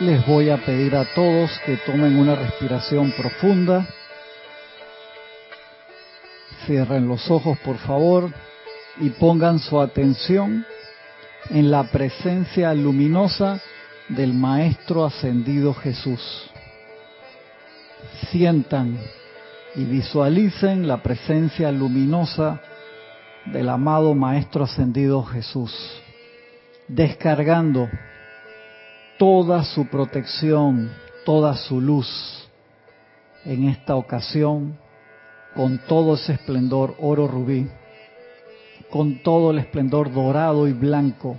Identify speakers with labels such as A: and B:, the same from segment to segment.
A: Les voy a pedir a todos que tomen una respiración profunda. Cierren los ojos, por favor, y pongan su atención en la presencia luminosa del Maestro Ascendido Jesús. Sientan y visualicen la presencia luminosa del amado Maestro Ascendido Jesús, descargando toda su protección, toda su luz en esta ocasión con todo ese esplendor oro rubí, con todo el esplendor dorado y blanco,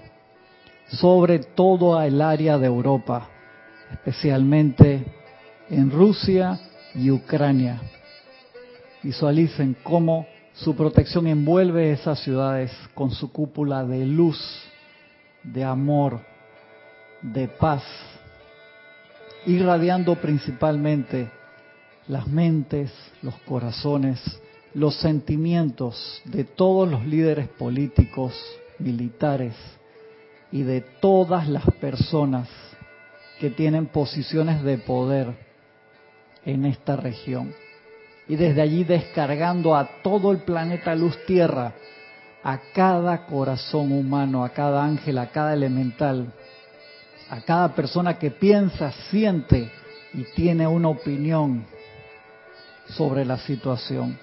A: sobre todo el área de Europa, especialmente en Rusia y Ucrania. Visualicen cómo su protección envuelve esas ciudades con su cúpula de luz, de amor, de paz, irradiando principalmente las mentes, los corazones, los sentimientos de todos los líderes políticos, militares y de todas las personas que tienen posiciones de poder en esta región. Y desde allí descargando a todo el planeta Luz Tierra, a cada corazón humano, a cada ángel, a cada elemental, a cada persona que piensa, siente y tiene una opinión sobre la situación,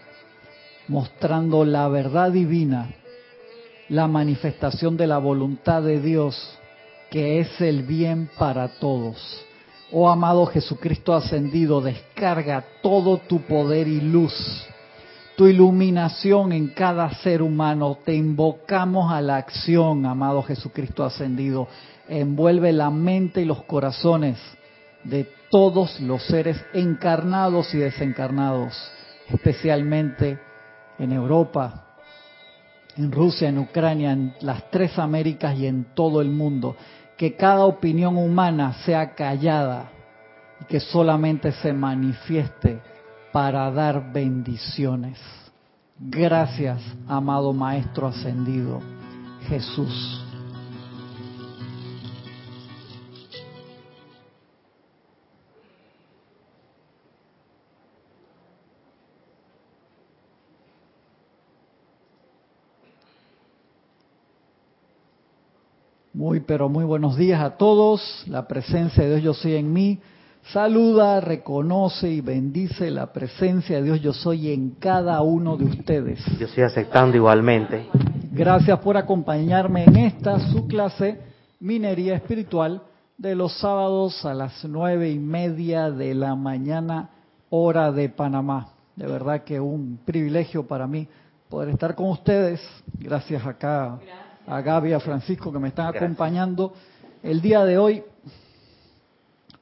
A: mostrando la verdad divina, la manifestación de la voluntad de Dios, que es el bien para todos. Oh amado Jesucristo ascendido, descarga todo tu poder y luz, tu iluminación en cada ser humano. Te invocamos a la acción, amado Jesucristo ascendido envuelve la mente y los corazones de todos los seres encarnados y desencarnados, especialmente en Europa, en Rusia, en Ucrania, en las tres Américas y en todo el mundo. Que cada opinión humana sea callada y que solamente se manifieste para dar bendiciones. Gracias, amado Maestro Ascendido, Jesús. Muy, pero muy buenos días a todos. La presencia de Dios yo soy en mí. Saluda, reconoce y bendice la presencia de Dios yo soy en cada uno de ustedes.
B: Yo estoy aceptando igualmente.
A: Gracias por acompañarme en esta su clase Minería Espiritual de los sábados a las nueve y media de la mañana hora de Panamá. De verdad que un privilegio para mí poder estar con ustedes. Gracias acá. Gracias a Gaby a Francisco que me están acompañando el día de hoy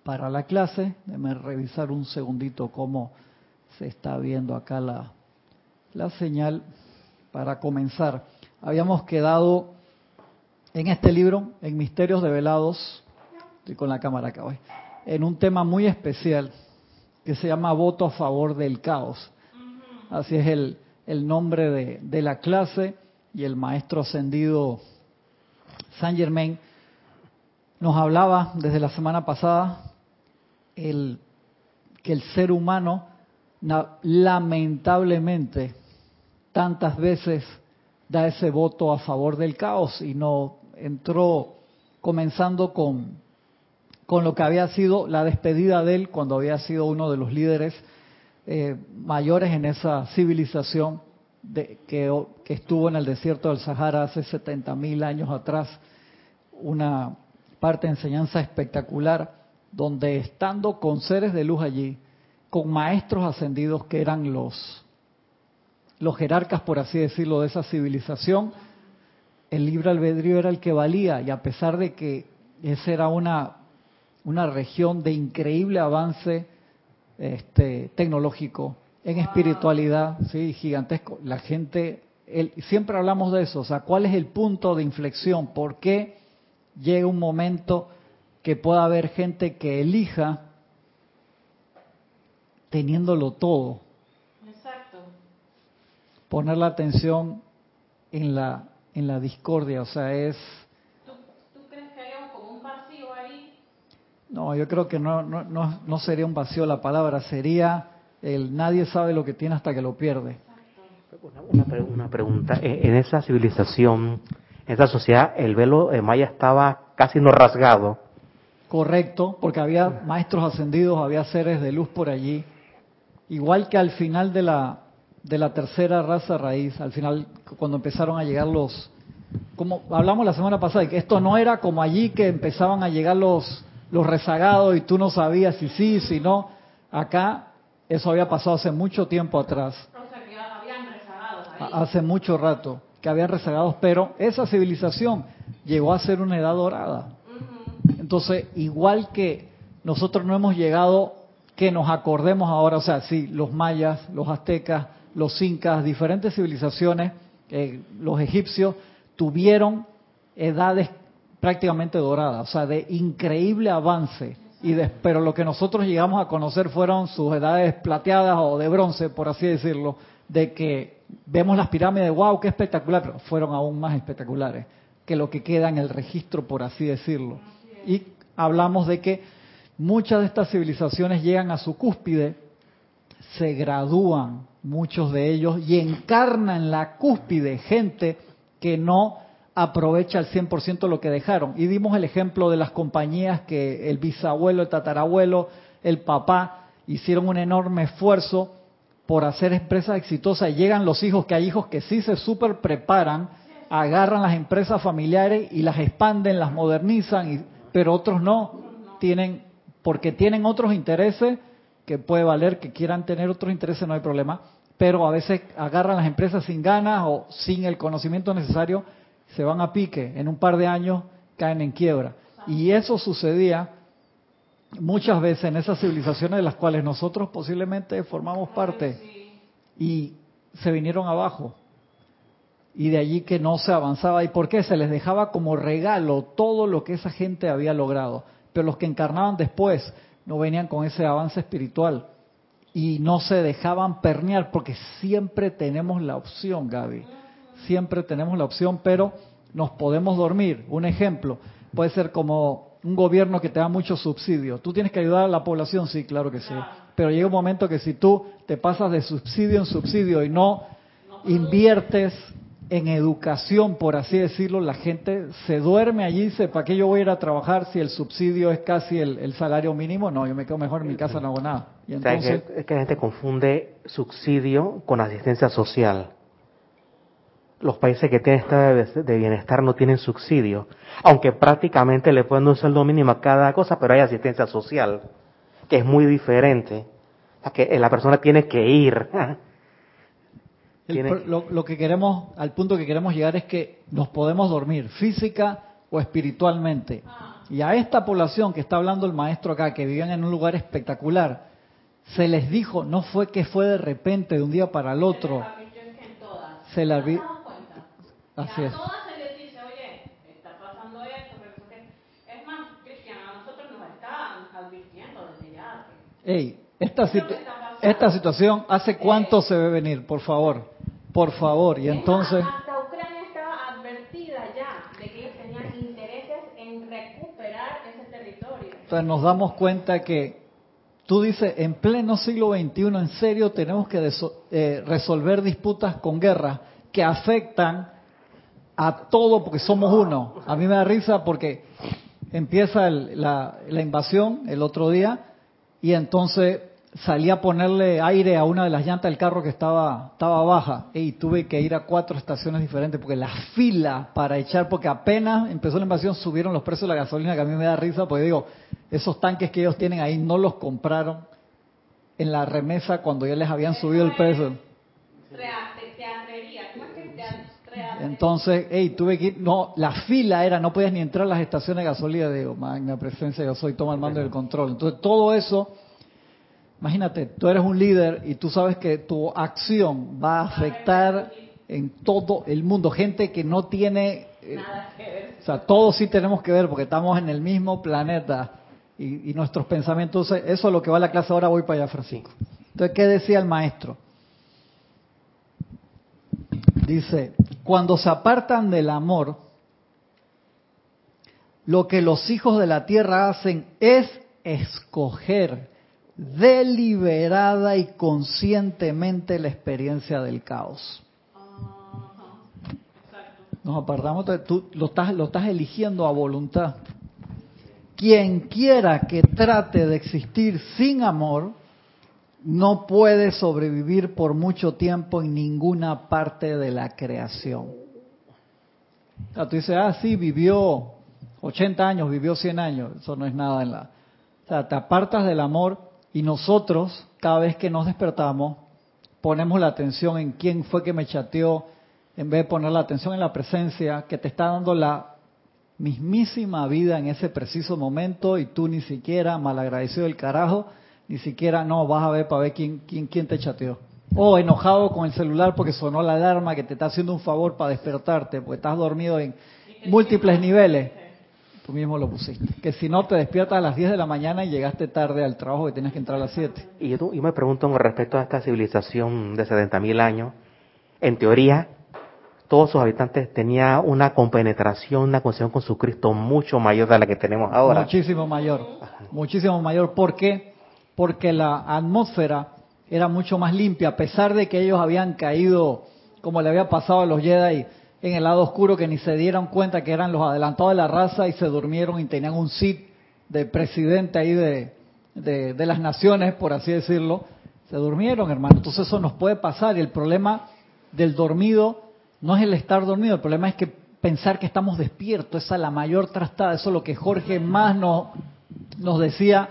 A: para la clase. Déjenme revisar un segundito cómo se está viendo acá la, la señal para comenzar. Habíamos quedado en este libro, en Misterios Develados, estoy con la cámara acá hoy, en un tema muy especial que se llama Voto a favor del caos. Así es el, el nombre de, de la clase y el maestro ascendido Saint Germain nos hablaba desde la semana pasada el, que el ser humano lamentablemente tantas veces da ese voto a favor del caos y no entró comenzando con, con lo que había sido la despedida de él cuando había sido uno de los líderes eh, mayores en esa civilización que, estuvo en el desierto del Sahara hace 70 mil años atrás, una parte de enseñanza espectacular, donde estando con seres de luz allí, con maestros ascendidos que eran los, los jerarcas, por así decirlo, de esa civilización, el libre albedrío era el que valía, y a pesar de que esa era una, una región de increíble avance este, tecnológico, en espiritualidad, sí, gigantesco. La gente, siempre hablamos de eso, o sea, ¿cuál es el punto de inflexión? ¿Por qué llega un momento que pueda haber gente que elija teniéndolo todo? Exacto. Poner la atención en la en la discordia, o sea, es
C: ¿Tú, crees que hay como un vacío ahí?
A: No, yo creo que no, no, no, no sería un vacío la palabra, sería el nadie sabe lo que tiene hasta que lo pierde.
B: Una, una, pregunta, en esa civilización, en esa sociedad, el velo de maya estaba casi no rasgado.
A: Correcto, porque había maestros ascendidos, había seres de luz por allí. Igual que al final de la, de la tercera raza raíz, al final cuando empezaron a llegar los, como hablamos la semana pasada, que esto no era como allí que empezaban a llegar los, los rezagados y tú no sabías si sí, si no. Acá eso había pasado hace mucho tiempo atrás. Hace mucho rato que habían rezagados, pero esa civilización llegó a ser una edad dorada. Entonces, igual que nosotros no hemos llegado que nos acordemos ahora, o sea, sí, los mayas, los aztecas, los incas, diferentes civilizaciones, eh, los egipcios, tuvieron edades prácticamente doradas, o sea, de increíble avance. Y pero lo que nosotros llegamos a conocer fueron sus edades plateadas o de bronce, por así decirlo, de que vemos las pirámides, wow, qué espectacular, pero fueron aún más espectaculares que lo que queda en el registro, por así decirlo. Y hablamos de que muchas de estas civilizaciones llegan a su cúspide, se gradúan muchos de ellos y encarnan la cúspide gente que no aprovecha al 100% lo que dejaron. Y dimos el ejemplo de las compañías que el bisabuelo, el tatarabuelo, el papá hicieron un enorme esfuerzo por hacer empresas exitosas. Llegan los hijos, que hay hijos que sí se súper preparan, agarran las empresas familiares y las expanden, las modernizan, pero otros no. Tienen, porque tienen otros intereses que puede valer, que quieran tener otros intereses, no hay problema pero a veces agarran las empresas sin ganas o sin el conocimiento necesario, se van a pique, en un par de años caen en quiebra. Y eso sucedía muchas veces en esas civilizaciones de las cuales nosotros posiblemente formamos parte y se vinieron abajo. Y de allí que no se avanzaba. ¿Y por qué? Se les dejaba como regalo todo lo que esa gente había logrado. Pero los que encarnaban después no venían con ese avance espiritual y no se dejaban pernear porque siempre tenemos la opción, Gaby. Siempre tenemos la opción, pero nos podemos dormir. Un ejemplo, puede ser como un gobierno que te da muchos subsidios. ¿Tú tienes que ayudar a la población? Sí, claro que sí. Pero llega un momento que si tú te pasas de subsidio en subsidio y no inviertes en educación, por así decirlo, la gente se duerme allí y dice, ¿para qué yo voy a ir a trabajar si el subsidio es casi el, salario mínimo? No, yo me quedo mejor en mi casa, no hago nada.
B: Y entonces, es, que, la gente confunde subsidio con asistencia social. Los países que tienen estado de, bienestar no tienen subsidio, aunque prácticamente le ponen un sueldo mínimo a cada cosa, pero hay asistencia social, que es muy diferente. a que la persona tiene que ir
A: lo, que queremos, al punto que queremos llegar es que nos podemos dormir física o espiritualmente. Y a esta población que está hablando el maestro acá, que vivían en un lugar espectacular, se les dijo, no fue que fue de repente, de un día para el otro. Se la vi.
C: Así es. todas se les dice, oye, está pasando esto, pero es más, Cristian, a nosotros nos están advirtiendo desde ya.
A: Ey, esta, esta situación, ¿hace cuánto se ve venir? Por favor. Por favor, y entonces...
C: Hasta Ucrania estaba advertida ya de que ellos tenían intereses en recuperar ese territorio.
A: Entonces nos damos cuenta que tú dices, en pleno siglo XXI, en serio, tenemos que eh, resolver disputas con guerra que afectan a todo porque somos uno. A mí me da risa porque empieza la, la invasión el otro día y entonces salí a ponerle aire a una de las llantas del carro que estaba, estaba baja y tuve que ir a cuatro estaciones diferentes porque la fila para echar, porque apenas empezó la invasión subieron los precios de la gasolina, que a mí me da risa, porque digo, esos tanques que ellos tienen ahí no los compraron en la remesa cuando ya les habían subido el precio. Entonces, hey, tuve que ir, no, la fila era, no podías ni entrar a las estaciones de gasolina, digo, magna presencia, yo soy, toma el mando del control. Entonces, todo eso Imagínate, tú eres un líder y tú sabes que tu acción va a afectar en todo el mundo. Gente que no tiene...
C: Eh, Nada que ver.
A: O sea, todos sí tenemos que ver porque estamos en el mismo planeta y, nuestros pensamientos... Eso es lo que va a la clase ahora, voy para allá, Francisco. Entonces, ¿qué decía el maestro? Dice, cuando se apartan del amor, lo que los hijos de la tierra hacen es escoger deliberada y conscientemente la experiencia del caos. Nos apartamos, tú lo estás, lo estás eligiendo a voluntad. Quien quiera que trate de existir sin amor, no puede sobrevivir por mucho tiempo en ninguna parte de la creación. O sea, tú dices, ah, sí, vivió 80 años, vivió 100 años. Eso no es nada en la... O sea, te apartas del amor y nosotros, cada vez que nos despertamos, ponemos la atención en quién fue que me chateó, en vez de poner la atención en la presencia que te está dando la mismísima vida en ese preciso momento y tú ni siquiera, malagradecido del carajo, ni siquiera no vas a ver para ver quién, quién, quién te chateó. O enojado con el celular porque sonó la alarma que te está haciendo un favor para despertarte, porque estás dormido en múltiples niveles. Tú mismo lo pusiste. Que si no te despiertas a las 10 de la mañana y llegaste tarde al trabajo y tienes que entrar a las 7.
B: Y yo, me pregunto con respecto a esta civilización de 70.000 años, en teoría, todos sus habitantes tenían una compenetración, una conexión con su Cristo mucho mayor de la que tenemos ahora.
A: Muchísimo mayor, muchísimo mayor. ¿Por qué? Porque la atmósfera era mucho más limpia, a pesar de que ellos habían caído, como le había pasado a los Jedi, en el lado oscuro, que ni se dieron cuenta que eran los adelantados de la raza y se durmieron y tenían un sit de presidente ahí de, de, las naciones, por así decirlo. Se durmieron, hermano. Entonces eso nos puede pasar y el problema del dormido no es el estar dormido, el problema es que pensar que estamos despiertos, esa es la mayor trastada, eso es lo que Jorge más nos, nos decía.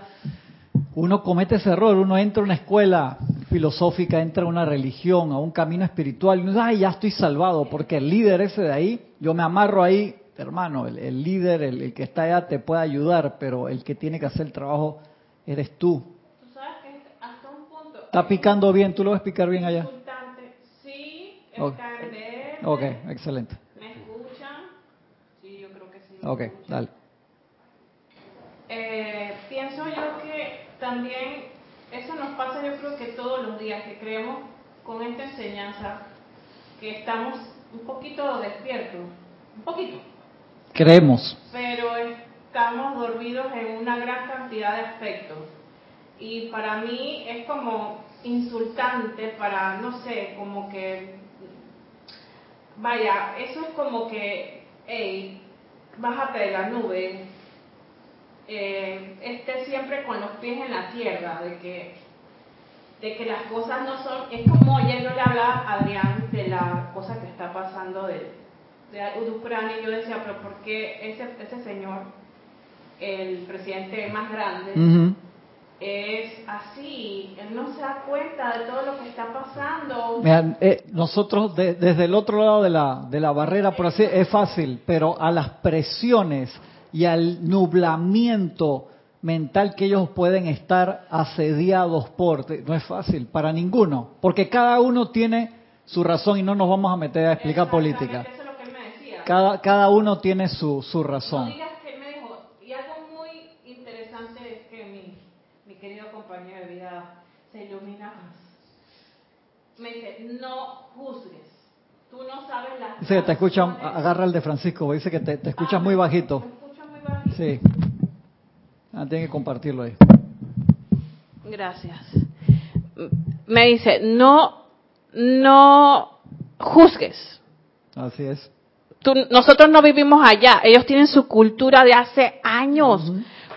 A: Uno comete ese error, uno entra a una escuela filosófica, entra a una religión, a un camino espiritual, y uno ay, ya estoy salvado, porque el líder ese de ahí, yo me amarro ahí, hermano, el, líder, el, el, que está allá te puede ayudar, pero el que tiene que hacer el trabajo eres tú.
C: Tú sabes que hasta un punto...
A: Está picando bien, ¿tú lo vas a picar bien allá?
C: Sí,
A: okay. Ok, excelente.
C: ¿Me escuchan? Sí, yo creo que sí.
A: Ok, dale.
C: Eh, pienso yo que también eso nos pasa yo creo que todos los días, que creemos con esta enseñanza que estamos un poquito despiertos, un poquito.
A: Creemos.
C: Pero estamos dormidos en una gran cantidad de aspectos. Y para mí es como insultante para, no sé, como que vaya, eso es como que, hey, bájate de la nube, eh, esté siempre con los pies en la tierra, de que, de que las cosas no son, es como ayer yo le hablaba a Adrián de la cosa que está pasando de, de Ucrania y yo decía, pero ¿por qué ese, ese señor, el presidente más grande, es así, él no se da cuenta de todo lo que está pasando.
A: eh, nosotros de, desde el otro lado de la, de la barrera, por así es fácil, pero a las presiones y al nublamiento mental que ellos pueden estar asediados por, no es fácil para ninguno, porque cada uno tiene su razón y no nos vamos a meter a explicar política.
C: Eso es lo que él me decía.
A: Cada, cada uno tiene su, su razón.
C: No digas que él me dijo, y algo muy interesante es que mi, mi querido compañero de vida se ilumina más. Me dice, no juzgues. Tú no sabes las
A: Dice que te escucha,
C: razones.
A: agarra el de Francisco, dice que te, te escuchas
C: Ah,
A: muy bajito. Sí. Ah, tiene que compartirlo ahí.
C: Gracias. Me dice, no, no juzgues.
A: Así es.
C: Tú- nosotros no vivimos allá. Ellos tienen su cultura de hace años.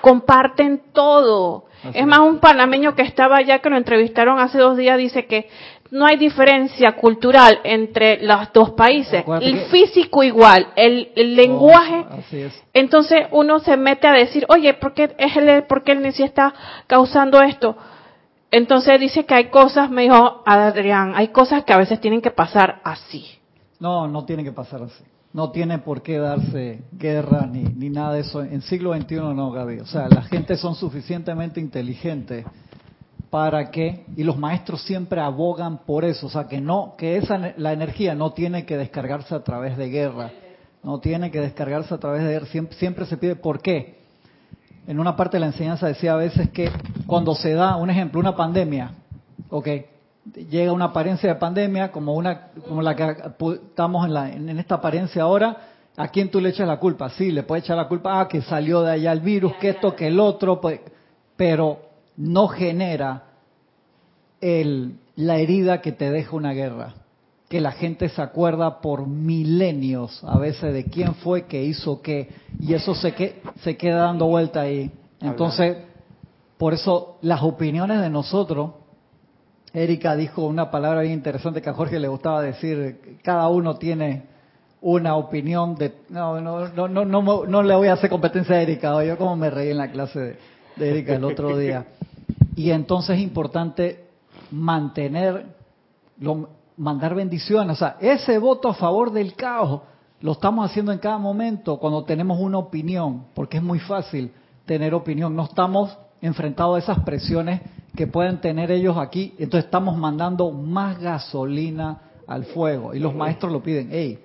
C: Comparten todo.
A: Así
C: es más, un panameño que estaba allá, que lo entrevistaron hace dos días, dice que no hay diferencia cultural entre los dos países.
A: Acuérdate
C: El
A: que-
C: físico igual, el, el lenguaje.
A: Oh, así es.
C: Entonces uno se mete a decir, oye, ¿por qué, es él, ¿por qué él sí está causando esto? Entonces dice que hay cosas, me dijo Adrián, hay cosas que a veces tienen que pasar así.
A: No, no tiene que pasar así. No tiene por qué darse guerra ni, ni nada de eso. En siglo XXI no, Gaby. O sea, la gente son suficientemente inteligentes para que, y los maestros siempre abogan por eso, o sea, que no, que esa, la energía no tiene que descargarse a través de guerra, no tiene que descargarse a través de guerra, siempre, siempre se pide, ¿por qué? En una parte de la enseñanza decía a veces que cuando se da, un ejemplo, una pandemia, ok, llega una apariencia de pandemia como una como la que estamos en, la, en esta apariencia ahora ¿A quién tú le echas la culpa? Sí, le puedes echar la culpa, ah, que salió de allá el virus, que esto, que el otro, pues, pero no genera el, la herida que te deja una guerra. Que la gente se acuerda por milenios a veces de quién fue que hizo qué, y eso se, que, se queda dando vuelta ahí. Entonces, por eso las opiniones de nosotros, Erika dijo una palabra bien interesante que a Jorge le gustaba decir, cada uno tiene una opinión de... No, no, no, no, no, no le voy a hacer competencia a Erika, yo como me reí en la clase de, Erika el otro día. Y entonces es importante mantener, lo, mandar bendiciones. O sea, ese voto a favor del caos lo estamos haciendo en cada momento cuando tenemos una opinión, porque es muy fácil tener opinión. No estamos enfrentados a esas presiones que pueden tener ellos aquí. Entonces estamos mandando más gasolina al fuego. Y los maestros lo piden. Hey,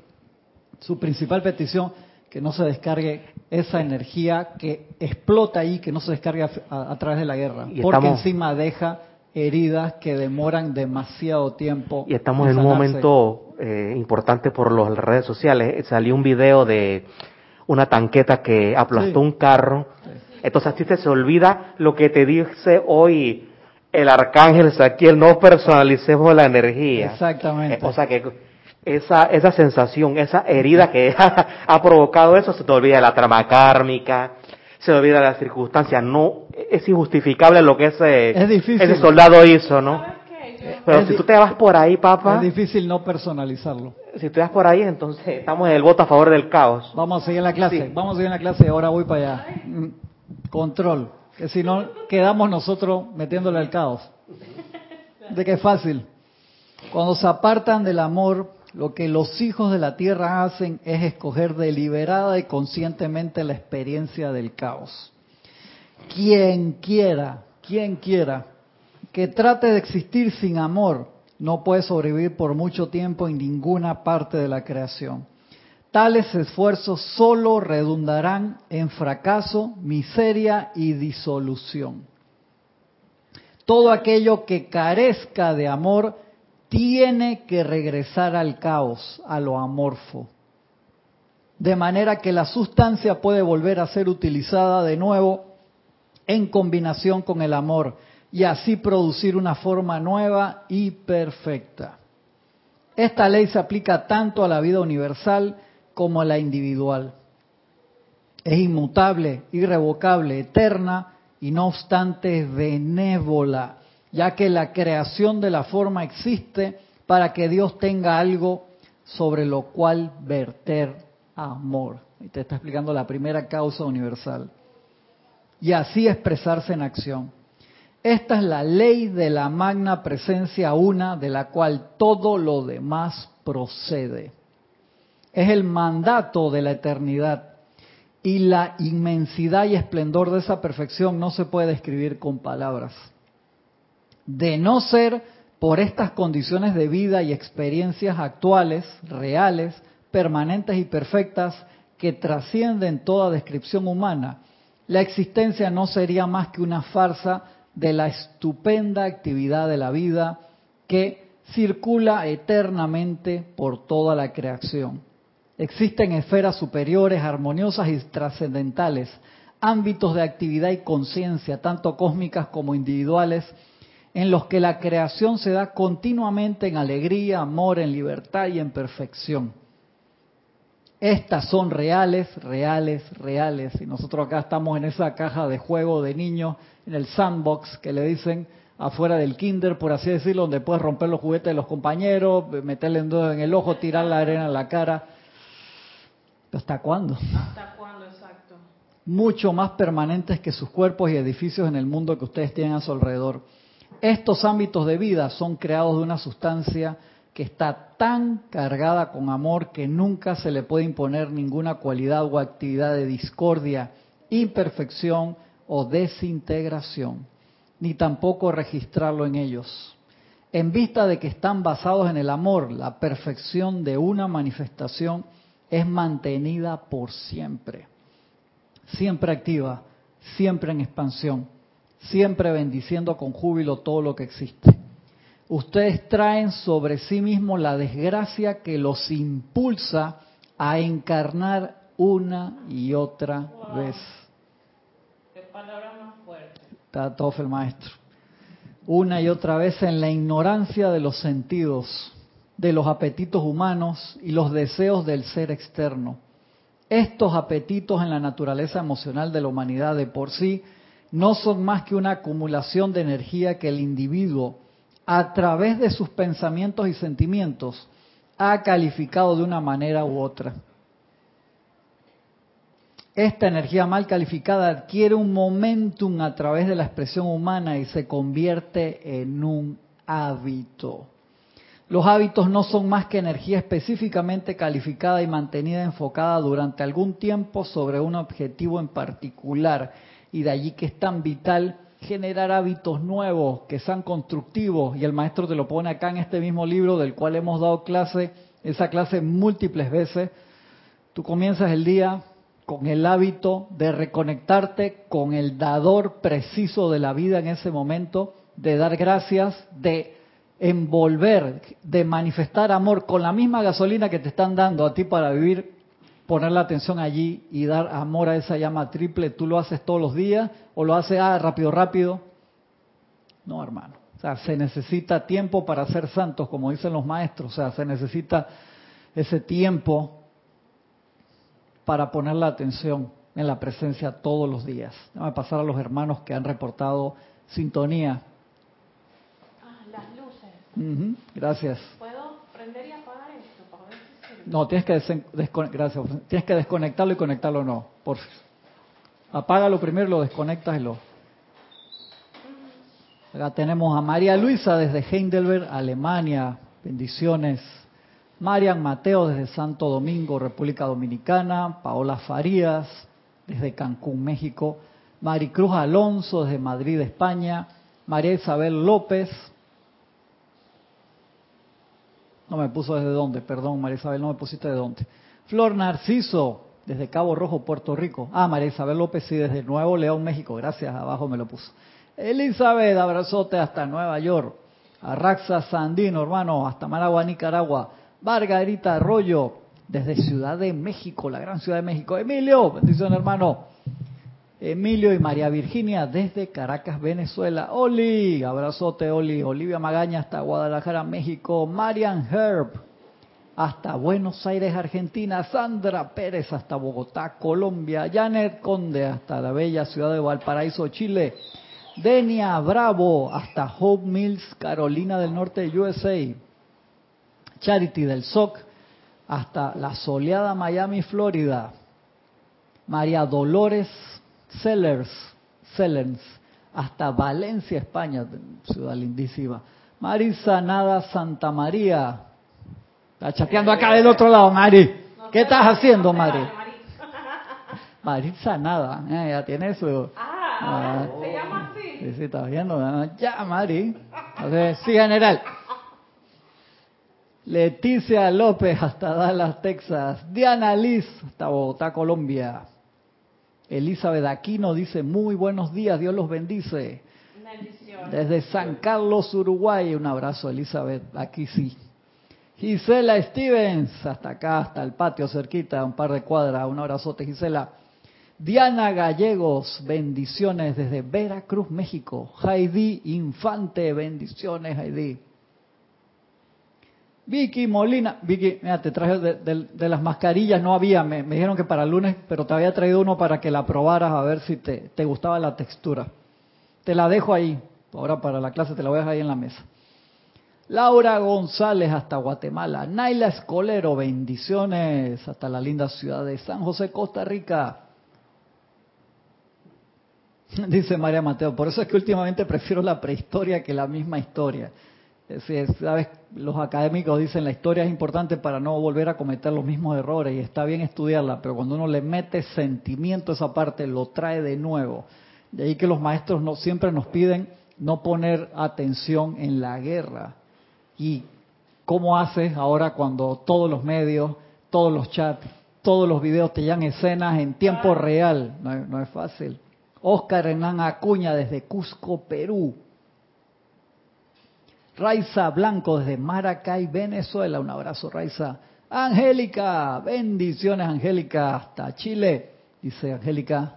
A: su principal petición, que no se descargue esa energía que explota ahí, que no se descargue a, través de la guerra. porque encima deja heridas que demoran demasiado tiempo.
B: Y estamos en, un momento eh, importante por las redes sociales. Salió un video de una tanqueta que aplastó un carro. Entonces a ti te se olvida lo que te dice hoy el arcángel Saquiel, no personalicemos la energía.
A: Exactamente.
B: O sea que esa, esa sensación, esa herida que ha, provocado eso, se te olvida de la trama kármica, se olvida de las circunstancias. No, es injustificable lo que ese, ese soldado hizo, ¿no? Pero si tú te vas por ahí, papá.
A: Es difícil no personalizarlo.
B: Si tú vas por ahí, entonces estamos en el voto a favor del caos.
A: Vamos a seguir en la clase, vamos a seguir en la clase, ahora voy para allá. Mm, control, que si no quedamos nosotros metiéndole al caos. De que es fácil. Cuando se apartan del amor, lo que los hijos de la tierra hacen es escoger deliberada y conscientemente la experiencia del caos. Quien quiera, quien quiera que trate de existir sin amor, no puede sobrevivir por mucho tiempo en ninguna parte de la creación. Tales esfuerzos solo redundarán en fracaso, miseria y disolución. Todo aquello que carezca de amor tiene que regresar al caos, a lo amorfo. De manera que la sustancia puede volver a ser utilizada de nuevo en combinación con el amor y así producir una forma nueva y perfecta. Esta ley se aplica tanto a la vida universal como la individual. Es inmutable, irrevocable, eterna y no obstante benévola ya que la creación de la forma existe para que Dios tenga algo sobre lo cual verter amor. Y te está explicando la primera causa universal. Y así expresarse en acción. Esta es la ley de la magna presencia una de la cual todo lo demás procede. Es el mandato de la eternidad y la inmensidad y esplendor de esa perfección no se puede describir con palabras de no ser por estas condiciones de vida y experiencias actuales, reales, permanentes y perfectas que trascienden toda descripción humana, la existencia no sería más que una farsa de la estupenda actividad de la vida que circula eternamente por toda la creación. Existen esferas superiores, armoniosas y trascendentales, ámbitos de actividad y conciencia, tanto cósmicas como individuales, en los que la creación se da continuamente en alegría, amor, en libertad y en perfección. Estas son reales, reales, reales. Y nosotros acá estamos en esa caja de juego de niños, en el sandbox que le dicen afuera del kinder, por así decirlo, donde puedes romper los juguetes de los compañeros, meterle en el ojo, tirar la arena en la cara. ¿Hasta cuándo?
C: ¿Hasta cuándo, exacto?
A: Mucho más permanentes que sus cuerpos y edificios en el mundo que ustedes tienen a su alrededor. Estos ámbitos de vida son creados de una sustancia que está tan cargada con amor que nunca se le puede imponer ninguna cualidad o actividad de discordia, imperfección o desintegración, ni tampoco registrarlo en ellos. En vista de que están basados en el amor, la perfección de una manifestación es mantenida por siempre, siempre activa, siempre en expansión siempre bendiciendo con júbilo todo lo que existe. Ustedes traen sobre sí mismos la desgracia que los impulsa a encarnar una y otra vez.
C: Qué palabra más fuerte.
A: Está todo el maestro. Una y otra vez en la ignorancia de los sentidos, de los apetitos humanos y los deseos del ser externo. Estos apetitos en la naturaleza emocional de la humanidad de por sí no son más que una acumulación de energía que el individuo, a través de sus pensamientos y sentimientos, ha calificado de una manera u otra. Esta energía mal calificada adquiere un momentum a través de la expresión humana y se convierte en un hábito. Los hábitos no son más que energía específicamente calificada y mantenida enfocada durante algún tiempo sobre un objetivo en particular. Y de allí que es tan vital generar hábitos nuevos que sean constructivos. Y el maestro te lo pone acá en este mismo libro del cual hemos dado clase, esa clase múltiples veces. Tú comienzas el día con el hábito de reconectarte con el dador preciso de la vida en ese momento, de dar gracias, de envolver, de manifestar amor con la misma gasolina que te están dando a ti para vivir, poner la atención allí y dar amor a esa llama triple, tú lo haces todos los días o lo haces ah, rápido, rápido. No, hermano. O sea, se necesita tiempo para ser santos, como dicen los maestros. O sea, se necesita ese tiempo para poner la atención en la presencia todos los días. Déjame pasar a los hermanos que han reportado sintonía. Gracias.
C: ¿Puedo prender y apagar esto
A: No, tienes que, Gracias. tienes que desconectarlo y conectarlo no. Por... Apágalo primero, lo desconectas y lo... Acá tenemos a María Luisa desde Heidelberg, Alemania. Bendiciones. Marian Mateo desde Santo Domingo, República Dominicana. Paola Farías desde Cancún, México. Maricruz Alonso desde Madrid, España. María Isabel López no me puso desde dónde, perdón, María Isabel, no me pusiste de dónde. Flor Narciso, desde Cabo Rojo, Puerto Rico. Ah, María Isabel López, sí, desde Nuevo León, México. Gracias, abajo me lo puso. Elizabeth, abrazote hasta Nueva York. Arraxa Sandino, hermano, hasta Managua, Nicaragua. Margarita Arroyo, desde Ciudad de México, la gran Ciudad de México. Emilio, bendición, hermano. Emilio y María Virginia desde Caracas, Venezuela. Oli, abrazote Oli. Olivia Magaña hasta Guadalajara, México. Marian Herb hasta Buenos Aires, Argentina. Sandra Pérez hasta Bogotá, Colombia. Janet Conde hasta la bella ciudad de Valparaíso, Chile. Denia Bravo hasta Hope Mills, Carolina del Norte, USA. Charity del SOC hasta la soleada Miami, Florida. María Dolores Sellers, Sellers, hasta Valencia, España, ciudad lindísima. Marisa Nada Santa María. Está chateando acá del otro lado, Mari. ¿Qué estás haciendo, Mari? Marisa Nada, eh, ya tiene su...
C: Ah, ah, se llama así.
A: Sí, sí, está viendo. Ya, Mari. sí, general. Leticia López hasta Dallas, Texas. Diana Liz hasta Bogotá, Colombia. Elizabeth Aquino dice, muy buenos días, Dios los bendice. Desde San Carlos, Uruguay, un abrazo Elizabeth, aquí sí. Gisela Stevens, hasta acá, hasta el patio cerquita, un par de cuadras, un abrazote Gisela. Diana Gallegos, bendiciones desde Veracruz, México. Heidi Infante, bendiciones Heidi. Vicky Molina, Vicky, mira, te traje de, las mascarillas, no había, me, dijeron que para el lunes, pero te había traído uno para que la probaras a ver si te, te gustaba la textura. Te la dejo ahí, ahora para la clase te la voy a dejar ahí en la mesa. Laura González hasta Guatemala. Naila Escolero, bendiciones hasta la linda ciudad de San José, Costa Rica. Dice María Mateo, por eso es que últimamente prefiero la prehistoria que la misma historia. ¿Sabes? Los académicos dicen la historia es importante para no volver a cometer los mismos errores y está bien estudiarla, pero cuando uno le mete sentimiento a esa parte, lo trae de nuevo. De ahí que los maestros no, siempre nos piden no poner atención en la guerra. ¿Y cómo haces ahora cuando todos los medios, todos los chats, todos los videos te llevan escenas en tiempo real? No, no es fácil. Oscar Hernán Acuña desde Cusco, Perú. Raiza Blanco desde Maracay, Venezuela. Un abrazo, Raiza. Angélica, bendiciones Angélica, hasta Chile. Dice Angélica,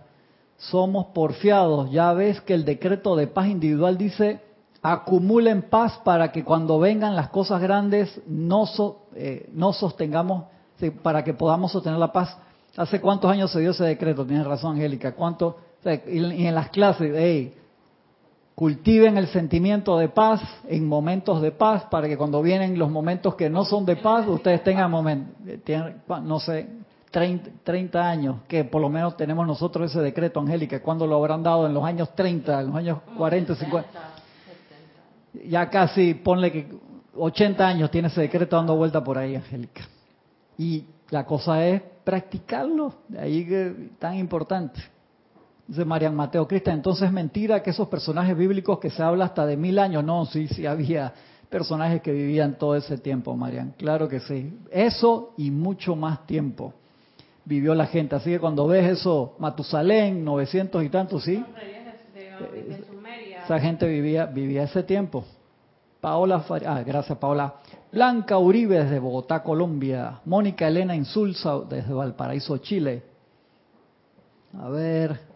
A: somos porfiados. Ya ves que el decreto de paz individual dice, acumulen paz para que cuando vengan las cosas grandes no, eh, no sostengamos, para que podamos sostener la paz. ¿Hace cuántos años se dio ese decreto? Tienes razón, Angélica. ¿Cuánto? y en las clases, hey, cultiven el sentimiento de paz en momentos de paz para que cuando vienen los momentos que no son de paz, ustedes tengan momentos, no sé, 30, años, que por lo menos tenemos nosotros ese decreto, Angélica, cuando lo habrán dado en los años 30, en los años 40, 50. Ya casi, ponle que 80 años tiene ese decreto dando vuelta por ahí, Angélica. Y la cosa es practicarlo, de ahí que tan importante. Dice Marian Mateo Cristian, entonces es mentira que esos personajes bíblicos que se habla hasta de mil años, no, sí, sí había personajes que vivían todo ese tiempo, Marian, claro que sí. Eso y mucho más tiempo vivió la gente. Así que cuando ves eso, Matusalén, 900 y tantos, sí. Esa gente vivía, vivía ese tiempo. Paola, ah, gracias Paola. Blanca Uribe desde Bogotá, Colombia. Mónica Elena Insulza desde Valparaíso, Chile. A ver,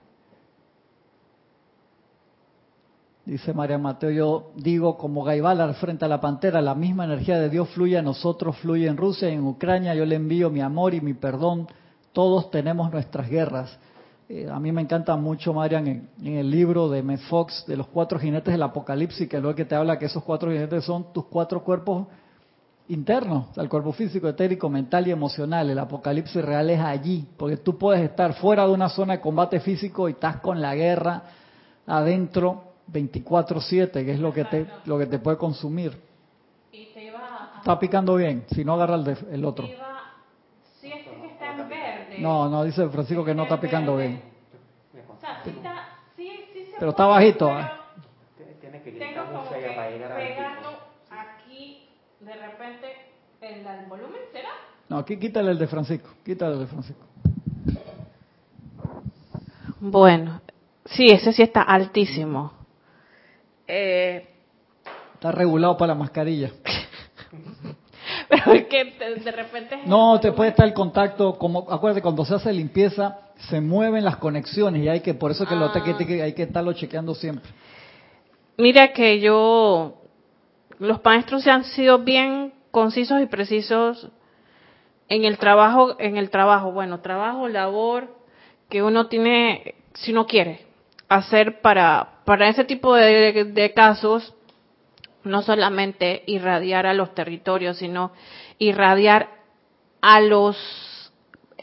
A: Dice María Mateo, yo digo como Gaibalar frente a la pantera, la misma energía de Dios fluye a nosotros, fluye en Rusia y en Ucrania, yo le envío mi amor y mi perdón, todos tenemos nuestras guerras. Eh, a mí me encanta mucho, Marian, en, el libro de Met Fox, de los cuatro jinetes del Apocalipsis, que luego que te habla que esos cuatro jinetes son tus cuatro cuerpos internos, el cuerpo físico, etérico, mental y emocional. El Apocalipsis real es allí, porque tú puedes estar fuera de una zona de combate físico y estás con la guerra adentro 24/7, que es lo que te lo que te puede consumir. Está picando bien, si no agarra el, el otro.
C: si este que está en verde.
A: No, no, dice Francisco que no está picando bien.
C: O sea, sí está, sí, sí se
A: pero está bajito. ¿eh?
C: Tiene que tengo como que pegarlo aquí de repente en el volumen, ¿será?
A: No, aquí quítale el de Francisco, quítale el de Francisco.
C: Bueno, sí, ese sí está altísimo.
A: Eh, Está regulado para la mascarilla.
C: Pero es que de repente...
A: No, te puede estar el contacto, como acuérdate, cuando se hace limpieza, se mueven las conexiones y hay que, por eso que, lo, que ah. hay que estarlo chequeando siempre.
C: Mira que yo, los maestros se han sido bien concisos y precisos en el trabajo, en el trabajo, bueno, trabajo, labor que uno tiene, si uno quiere, hacer para, para ese tipo de, casos, no solamente irradiar a los territorios, sino irradiar a los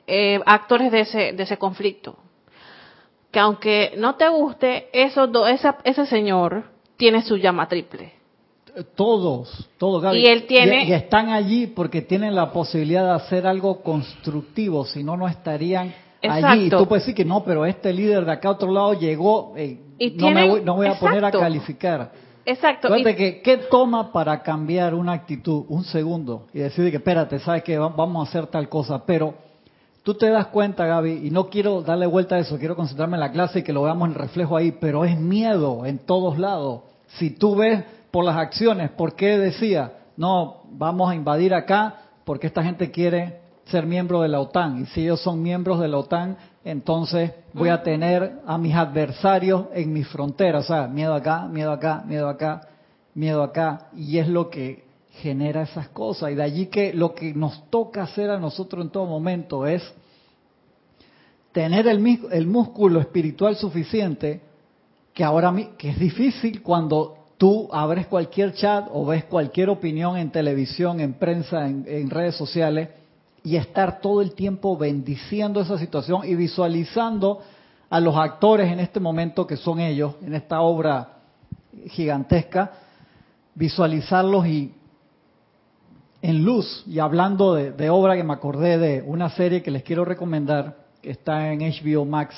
C: eh, actores de ese, de ese conflicto. Que aunque no te guste, eso, ese señor tiene su llama triple.
A: Todos, todos,
C: Y él tiene.
A: y, están allí porque tienen la posibilidad de hacer algo constructivo, si no, no estarían allí. Y tú puedes decir que no, pero este líder de acá a otro lado llegó, eh, no, me voy, no voy a poner a calificar.
C: Exacto.
A: que, ¿qué toma para cambiar una actitud? Un segundo. Y decir que, espérate, sabes que vamos a hacer tal cosa. Pero tú te das cuenta, Gaby, y no quiero darle vuelta a eso, quiero concentrarme en la clase y que lo veamos en el reflejo ahí, pero es miedo en todos lados. Si tú ves por las acciones, ¿por qué decía, no, vamos a invadir acá? Porque esta gente quiere ser miembro de la OTAN. Y si ellos son miembros de la OTAN, entonces voy a tener a mis adversarios en mis fronteras. O sea, miedo acá, miedo acá, miedo acá, miedo acá. Y es lo que genera esas cosas. Y de allí que lo que nos toca hacer a nosotros en todo momento es tener el, el músculo espiritual suficiente que ahora que es difícil cuando tú abres cualquier chat o ves cualquier opinión en televisión, en prensa, en redes sociales y estar todo el tiempo bendiciendo esa situación y visualizando a los actores en este momento que son ellos, en esta obra gigantesca, visualizarlos y en luz, y hablando de, obra que me acordé de una serie que les quiero recomendar, que está en HBO Max,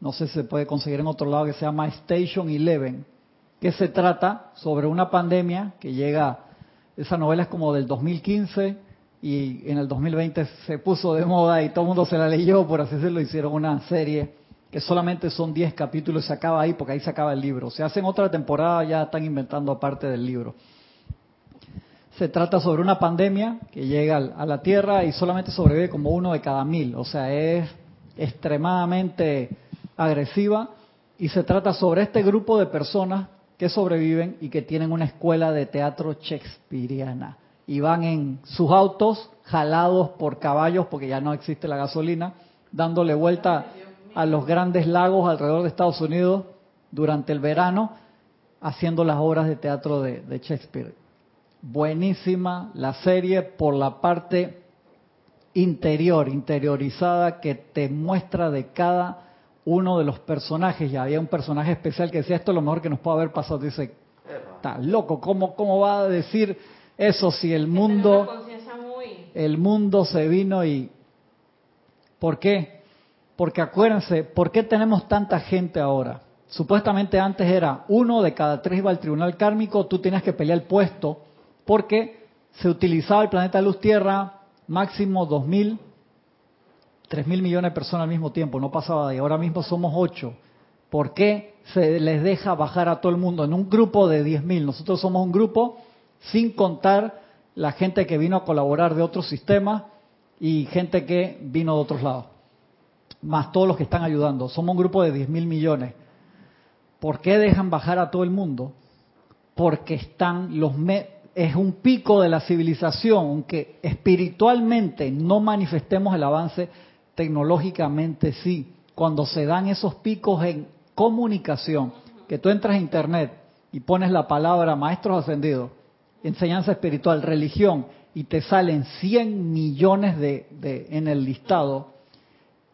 A: no sé si se puede conseguir en otro lado, que se llama Station Eleven, que se trata sobre una pandemia que llega, esa novela es como del 2015, y en el 2020 se puso de moda y todo el mundo se la leyó, por así decirlo, hicieron una serie que solamente son 10 capítulos y se acaba ahí porque ahí se acaba el libro. Se hacen otra temporada, ya están inventando aparte del libro. se trata sobre una pandemia que llega a la Tierra y solamente sobrevive como uno de cada mil, o sea, es extremadamente agresiva y se trata sobre este grupo de personas que sobreviven y que tienen una escuela de teatro shakespeariana y van en sus autos jalados por caballos porque ya no existe la gasolina, dándole vuelta a los grandes lagos alrededor de Estados Unidos durante el verano haciendo las obras de teatro de, Shakespeare. Buenísima la serie por la parte interior, interiorizada, que te muestra de cada uno de los personajes. Y había un personaje especial que decía, esto es lo mejor que nos puede haber pasado. Dice, está loco, ¿cómo, cómo va a decir eso si el mundo, el mundo se vino y... ¿Por qué? Porque acuérdense, ¿por qué tenemos tanta gente ahora? Supuestamente antes era uno de cada tres iba al tribunal kármico, tú tenías que pelear el puesto, porque se utilizaba el planeta Luz Tierra máximo dos mil, tres mil millones de personas al mismo tiempo, no pasaba de ahora mismo somos ocho. ¿Por qué se les deja bajar a todo el mundo en un grupo de diez mil? Nosotros somos un grupo sin contar la gente que vino a colaborar de otros sistemas y gente que vino de otros lados, más todos los que están ayudando. Somos un grupo de diez mil millones. ¿Por qué dejan bajar a todo el mundo? Porque están los es un pico de la civilización, aunque espiritualmente no manifestemos el avance, tecnológicamente sí. Cuando se dan esos picos en comunicación, que tú entras a internet y pones la palabra maestros ascendidos, enseñanza espiritual, religión, y te salen 100 millones de, de, en el listado,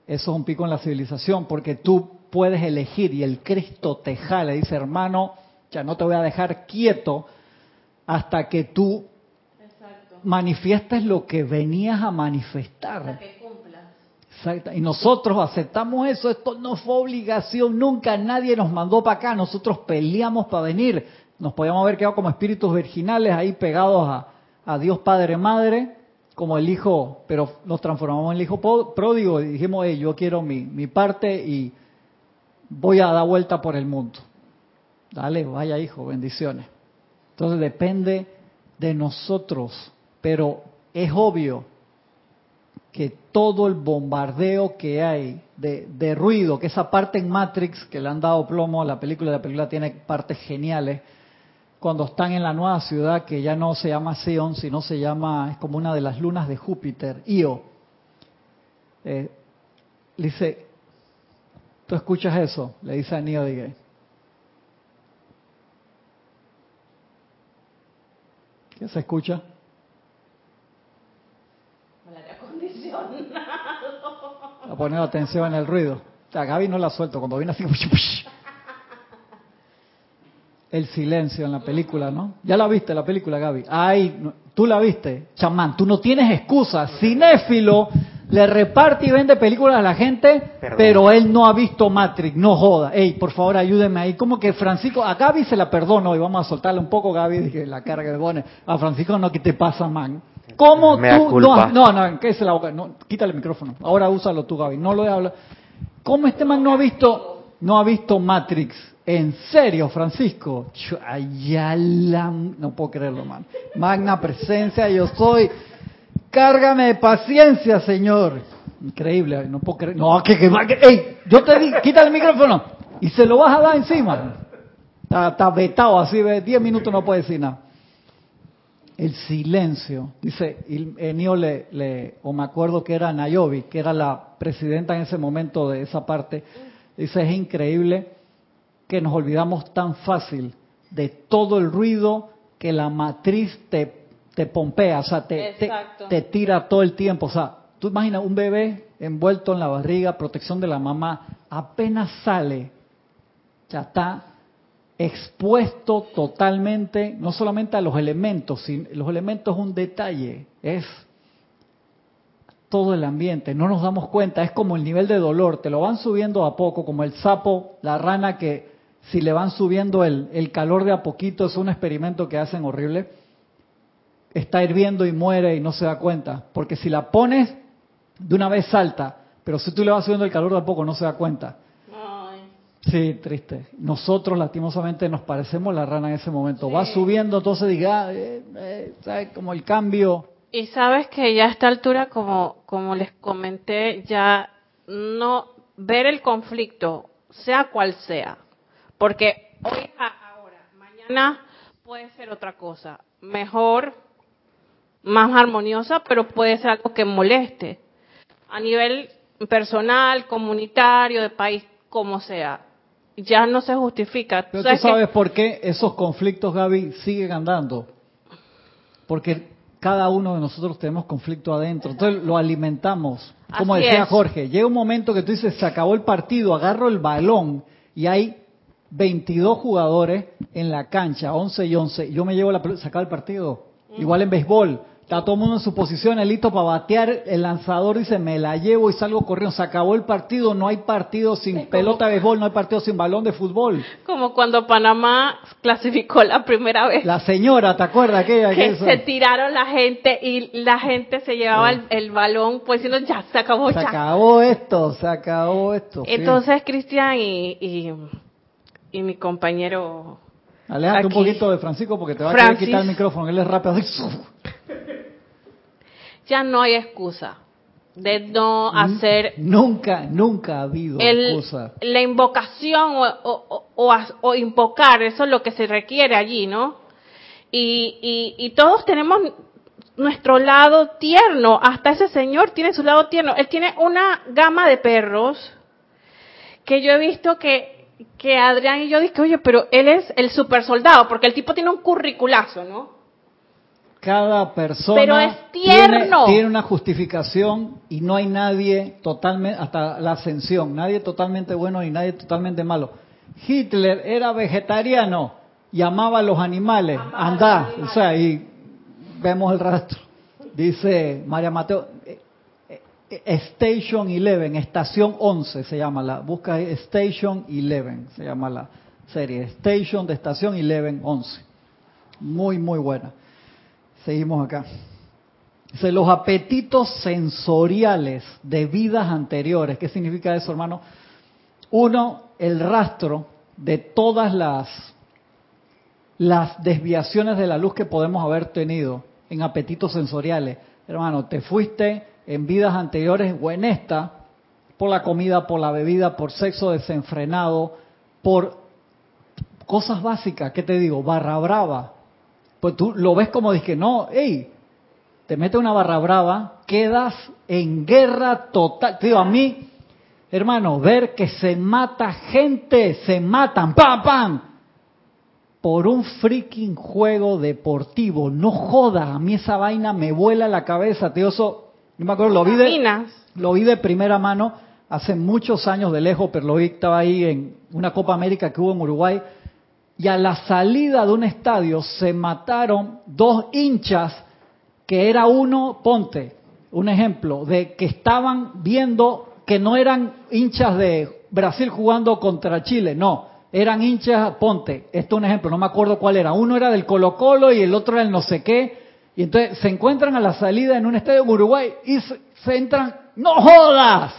A: eso es un pico en la civilización, porque tú puedes elegir y el Cristo te jala, dice hermano, ya no te voy a dejar quieto hasta que tú manifiestes lo que venías a manifestar. Hasta que cumplas. Exacto. Y nosotros aceptamos eso, esto no fue obligación, nunca nadie nos mandó para acá, nosotros peleamos para venir. Nos podíamos haber quedado como espíritus virginales ahí pegados a, Dios Padre Madre, como el hijo, pero nos transformamos en el hijo pródigo y dijimos, hey, yo quiero mi, mi parte y voy a dar vuelta por el mundo. Dale, vaya hijo, bendiciones. Entonces depende de nosotros, pero es obvio que todo el bombardeo que hay de, de, ruido, que esa parte en Matrix, que le han dado plomo a la película, la película tiene partes geniales, cuando están en la nueva ciudad que ya no se llama Sion, sino se llama, es como una de las lunas de Júpiter, Io. Eh, dice, ¿Tú escuchas eso? Le dice a Neo ¿Qué se escucha? A poner atención en el ruido. O sea, Gaby no la suelto. Cuando viene así... El silencio en la película, ¿no? Ya la viste la película, Gaby. Ay, tú la viste. Chamán, tú no tienes excusa. Cinéfilo le reparte y vende películas a la gente, pero él no ha visto Matrix, no joda. Ey, por favor, ayúdeme ahí. Como que Francisco, a Gaby se la perdono y vamos a soltarle un poco, Gaby, dije, la carga de pone. A Francisco no, ¿qué te pasa, man? ¿Cómo tú? No, no, no. No, quítale el micrófono. Ahora úsalo tú, Gaby. No lo he hablado. ¿Cómo este man no ha visto, no ha visto Matrix? ¿En serio, Francisco? Ayala, no puedo creerlo, man. Magna presencia, yo soy Cárgame de paciencia, Señor. Increíble, no puedo creer. No, que, que, ey, yo te di, quita el micrófono y se lo vas a dar encima. Está, vetado así, ve, 10 minutos no puede decir nada. El silencio, dice, Enio le, le, o me acuerdo que era Nayobi, que era la presidenta en ese momento de esa parte, dice, es increíble que nos olvidamos tan fácil de todo el ruido que la matriz te te pompea, o sea, te, te, tira todo el tiempo. O sea, tú imaginas un bebé envuelto en la barriga, protección de la mamá, apenas sale, ya está expuesto totalmente, no solamente a los elementos, sino, los elementos es un detalle, es todo el ambiente, no nos damos cuenta, es como el nivel de dolor, te lo van subiendo a poco, como el sapo, la rana que si le van subiendo el, el calor de a poquito, es un experimento que hacen horrible está hirviendo y muere y no se da cuenta. Porque si la pones, de una vez salta. Pero si tú le vas subiendo el calor de a poco, no se da cuenta. Sí, triste. Nosotros lastimosamente nos parecemos la rana en ese momento. Va subiendo, entonces diga, eh, eh, ¿sabes? Como el cambio.
C: Y sabes que ya a esta altura, como, como les comenté, ya no ver el conflicto, sea cual sea, porque hoy ahora, mañana puede ser otra cosa, mejor, más armoniosa, pero puede ser algo que moleste a nivel personal, comunitario, de país, como sea. Ya no se justifica.
A: Pero tú sabes por qué esos conflictos, Gaby, siguen andando. Porque cada uno de nosotros tenemos conflicto adentro. Entonces lo alimentamos. Como decía Jorge, llega un momento que tú dices, se acabó el partido, agarro el balón y hay 22 jugadores en la cancha, 11 y 11. Yo me llevo la pelota, se acaba el partido. Mm. Igual en béisbol. Está todo el mundo en su posición, listo para batear. El lanzador dice, me la llevo y salgo corriendo. Se acabó el partido, no hay partido sin pelota de béisbol, no hay partido sin balón de fútbol.
C: Como cuando Panamá clasificó la primera vez.
A: La señora, ¿te acuerdas? Aquella,
C: que se tiraron la gente y la gente se llevaba el, balón, pues diciendo, ya, se acabó,
A: se acabó esto, se acabó esto.
C: Entonces, Cristian y, y, mi compañero...
A: Alejate un poquito de Francisco porque te va a quitar el micrófono, él es rápido
C: ya no hay excusa de no hacer...
A: Nunca, nunca ha habido excusa.
C: La invocación o, invocar, eso es lo que se requiere allí, ¿no? Y, y, todos tenemos nuestro lado tierno, hasta ese señor tiene su lado tierno. Él tiene una gama de perros que yo he visto que, que Adrián y yo dije, oye, pero él es el super soldado, porque el tipo tiene un curriculazo, ¿no?
A: Cada persona tiene, una justificación y no hay nadie totalmente, hasta la ascensión, nadie totalmente bueno y nadie totalmente malo. Hitler era vegetariano y amaba a los animales, anda, o sea, y vemos el rastro. Dice María Mateo, eh, eh, Station 11, Estación 11 se llama la, busca Station 11, se llama la serie, Station de Estación 11, 11. Muy, muy buena. Seguimos acá. Dice, los apetitos sensoriales de vidas anteriores. ¿Qué significa eso, hermano? Uno, el rastro de todas las, las desviaciones de la luz que podemos haber tenido en apetitos sensoriales. Hermano, te fuiste en vidas anteriores o en esta por la comida, por la bebida, por sexo desenfrenado, por cosas básicas, ¿qué te digo? Barra brava, pues tú lo ves como dije, no, hey, te mete una barra brava, quedas en guerra total. Te digo, a mí, hermano, ver que se mata gente, se matan, pam, pam, por un freaking juego deportivo. No jodas, a mí esa vaina me vuela la cabeza, tío. Eso, yo me acuerdo, lo vi de, lo vi de primera mano hace muchos años de lejos, pero lo vi, estaba ahí en una Copa América que hubo en Uruguay y a la salida de un estadio se mataron dos hinchas que era uno, ponte, un ejemplo, de que estaban viendo que no eran hinchas de Brasil jugando contra Chile, no, eran hinchas, ponte, esto es un ejemplo, no me acuerdo cuál era, uno era del Colo Colo y el otro era el no sé qué, y entonces se encuentran a la salida en un estadio en Uruguay y se, se entran, no jodas,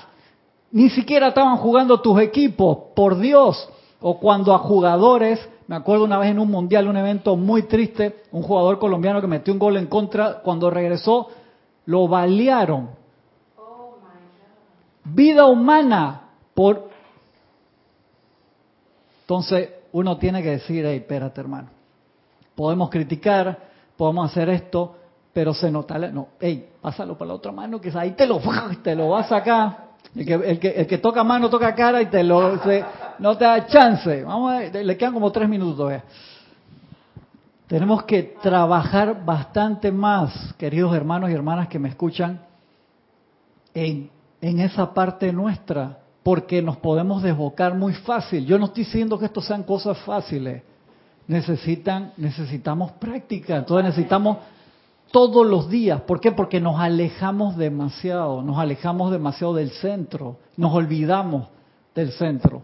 A: ni siquiera estaban jugando tus equipos, por Dios, o cuando a jugadores me acuerdo una vez en un mundial, un evento muy triste, un jugador colombiano que metió un gol en contra, cuando regresó, lo balearon. Vida humana por... Entonces uno tiene que decir, hey, espérate hermano, podemos criticar, podemos hacer esto, pero se nota, no, hey, pásalo para la otra mano, que ahí te lo, te lo vas a sacar. El que, el que, el que toca mano toca cara y te lo no te da chance. Vamos a, le quedan como tres minutos. Tenemos que trabajar bastante más, queridos hermanos y hermanas que me escuchan, en, en esa parte nuestra, porque nos podemos desbocar muy fácil. Yo no estoy diciendo que esto sean cosas fáciles. Necesitan, necesitamos práctica. Entonces necesitamos todos los días. ¿Por qué? Porque nos alejamos demasiado, nos alejamos demasiado del centro, nos olvidamos del centro.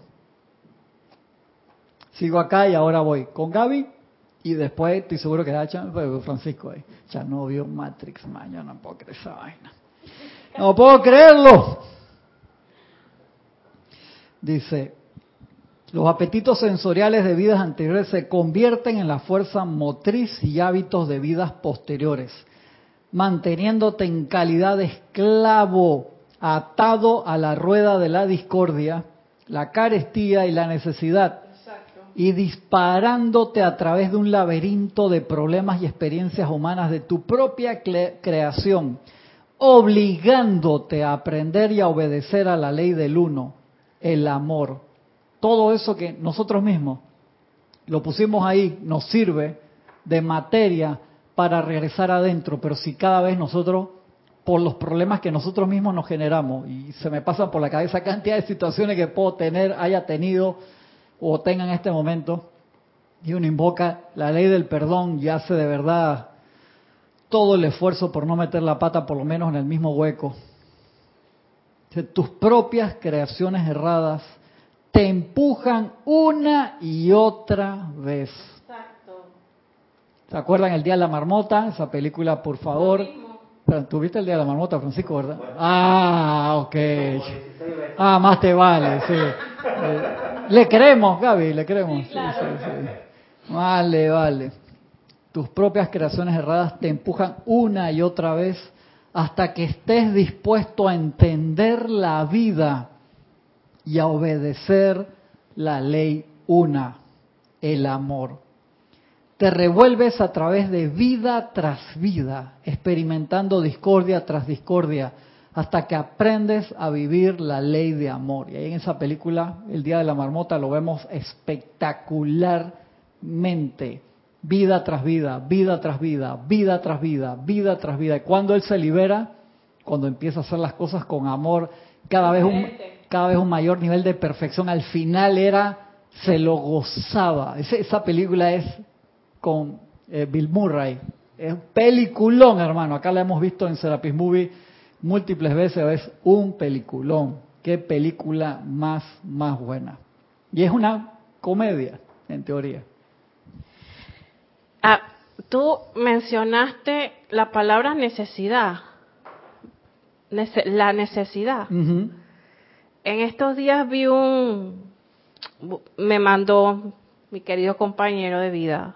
A: Sigo acá y ahora voy con Gaby y después estoy seguro que da pues, Francisco ahí. Ya no vio Matrix, mañana no puedo creer esa vaina. No puedo creerlo. Dice, Los apetitos sensoriales de vidas anteriores se convierten en la fuerza motriz y hábitos de vidas posteriores, manteniéndote en calidad de esclavo, atado a la rueda de la discordia, la carestía y la necesidad, y disparándote a través de un laberinto de problemas y experiencias humanas de tu propia creación, obligándote a aprender y a obedecer a la ley del uno, el amor. Todo eso que nosotros mismos lo pusimos ahí, nos sirve de materia para regresar adentro, pero si cada vez nosotros, por los problemas que nosotros mismos nos generamos, y se me pasan por la cabeza cantidad de situaciones que puedo tener, haya tenido o tenga en este momento, y uno invoca la ley del perdón y hace de verdad todo el esfuerzo por no meter la pata por lo menos en el mismo hueco. tus propias creaciones erradas te empujan una y otra vez. Exacto. ¿Se acuerdan el Día de la Marmota? Esa película, por favor. ¿Tuviste el Día de la Marmota, Francisco, verdad? Ah, ok. Ah, más te vale, sí. Le creemos, Gaby, le creemos. Sí, sí, sí. Vale, vale. Tus propias creaciones erradas te empujan una y otra vez hasta que estés dispuesto a entender la vida y a obedecer la ley una, el amor. Te revuelves a través de vida tras vida, experimentando discordia tras discordia, hasta que aprendes a vivir la ley de amor. Y ahí en esa película, El Día de la Marmota, lo vemos espectacularmente. Vida tras vida, vida tras vida, vida tras vida, vida tras vida. Y cuando él se libera, cuando empieza a hacer las cosas con amor, cada vez un, cada vez un mayor nivel de perfección. Al final era, se lo gozaba. esa película es con eh, Bill Murray. Es un peliculón, hermano. Acá la hemos visto en Serapis Movie múltiples veces. Es un peliculón. Qué película más, más buena. Y es una comedia, en teoría.
C: Ah, tú mencionaste la palabra necesidad. la necesidad en estos días vi un, me mandó mi querido compañero de vida,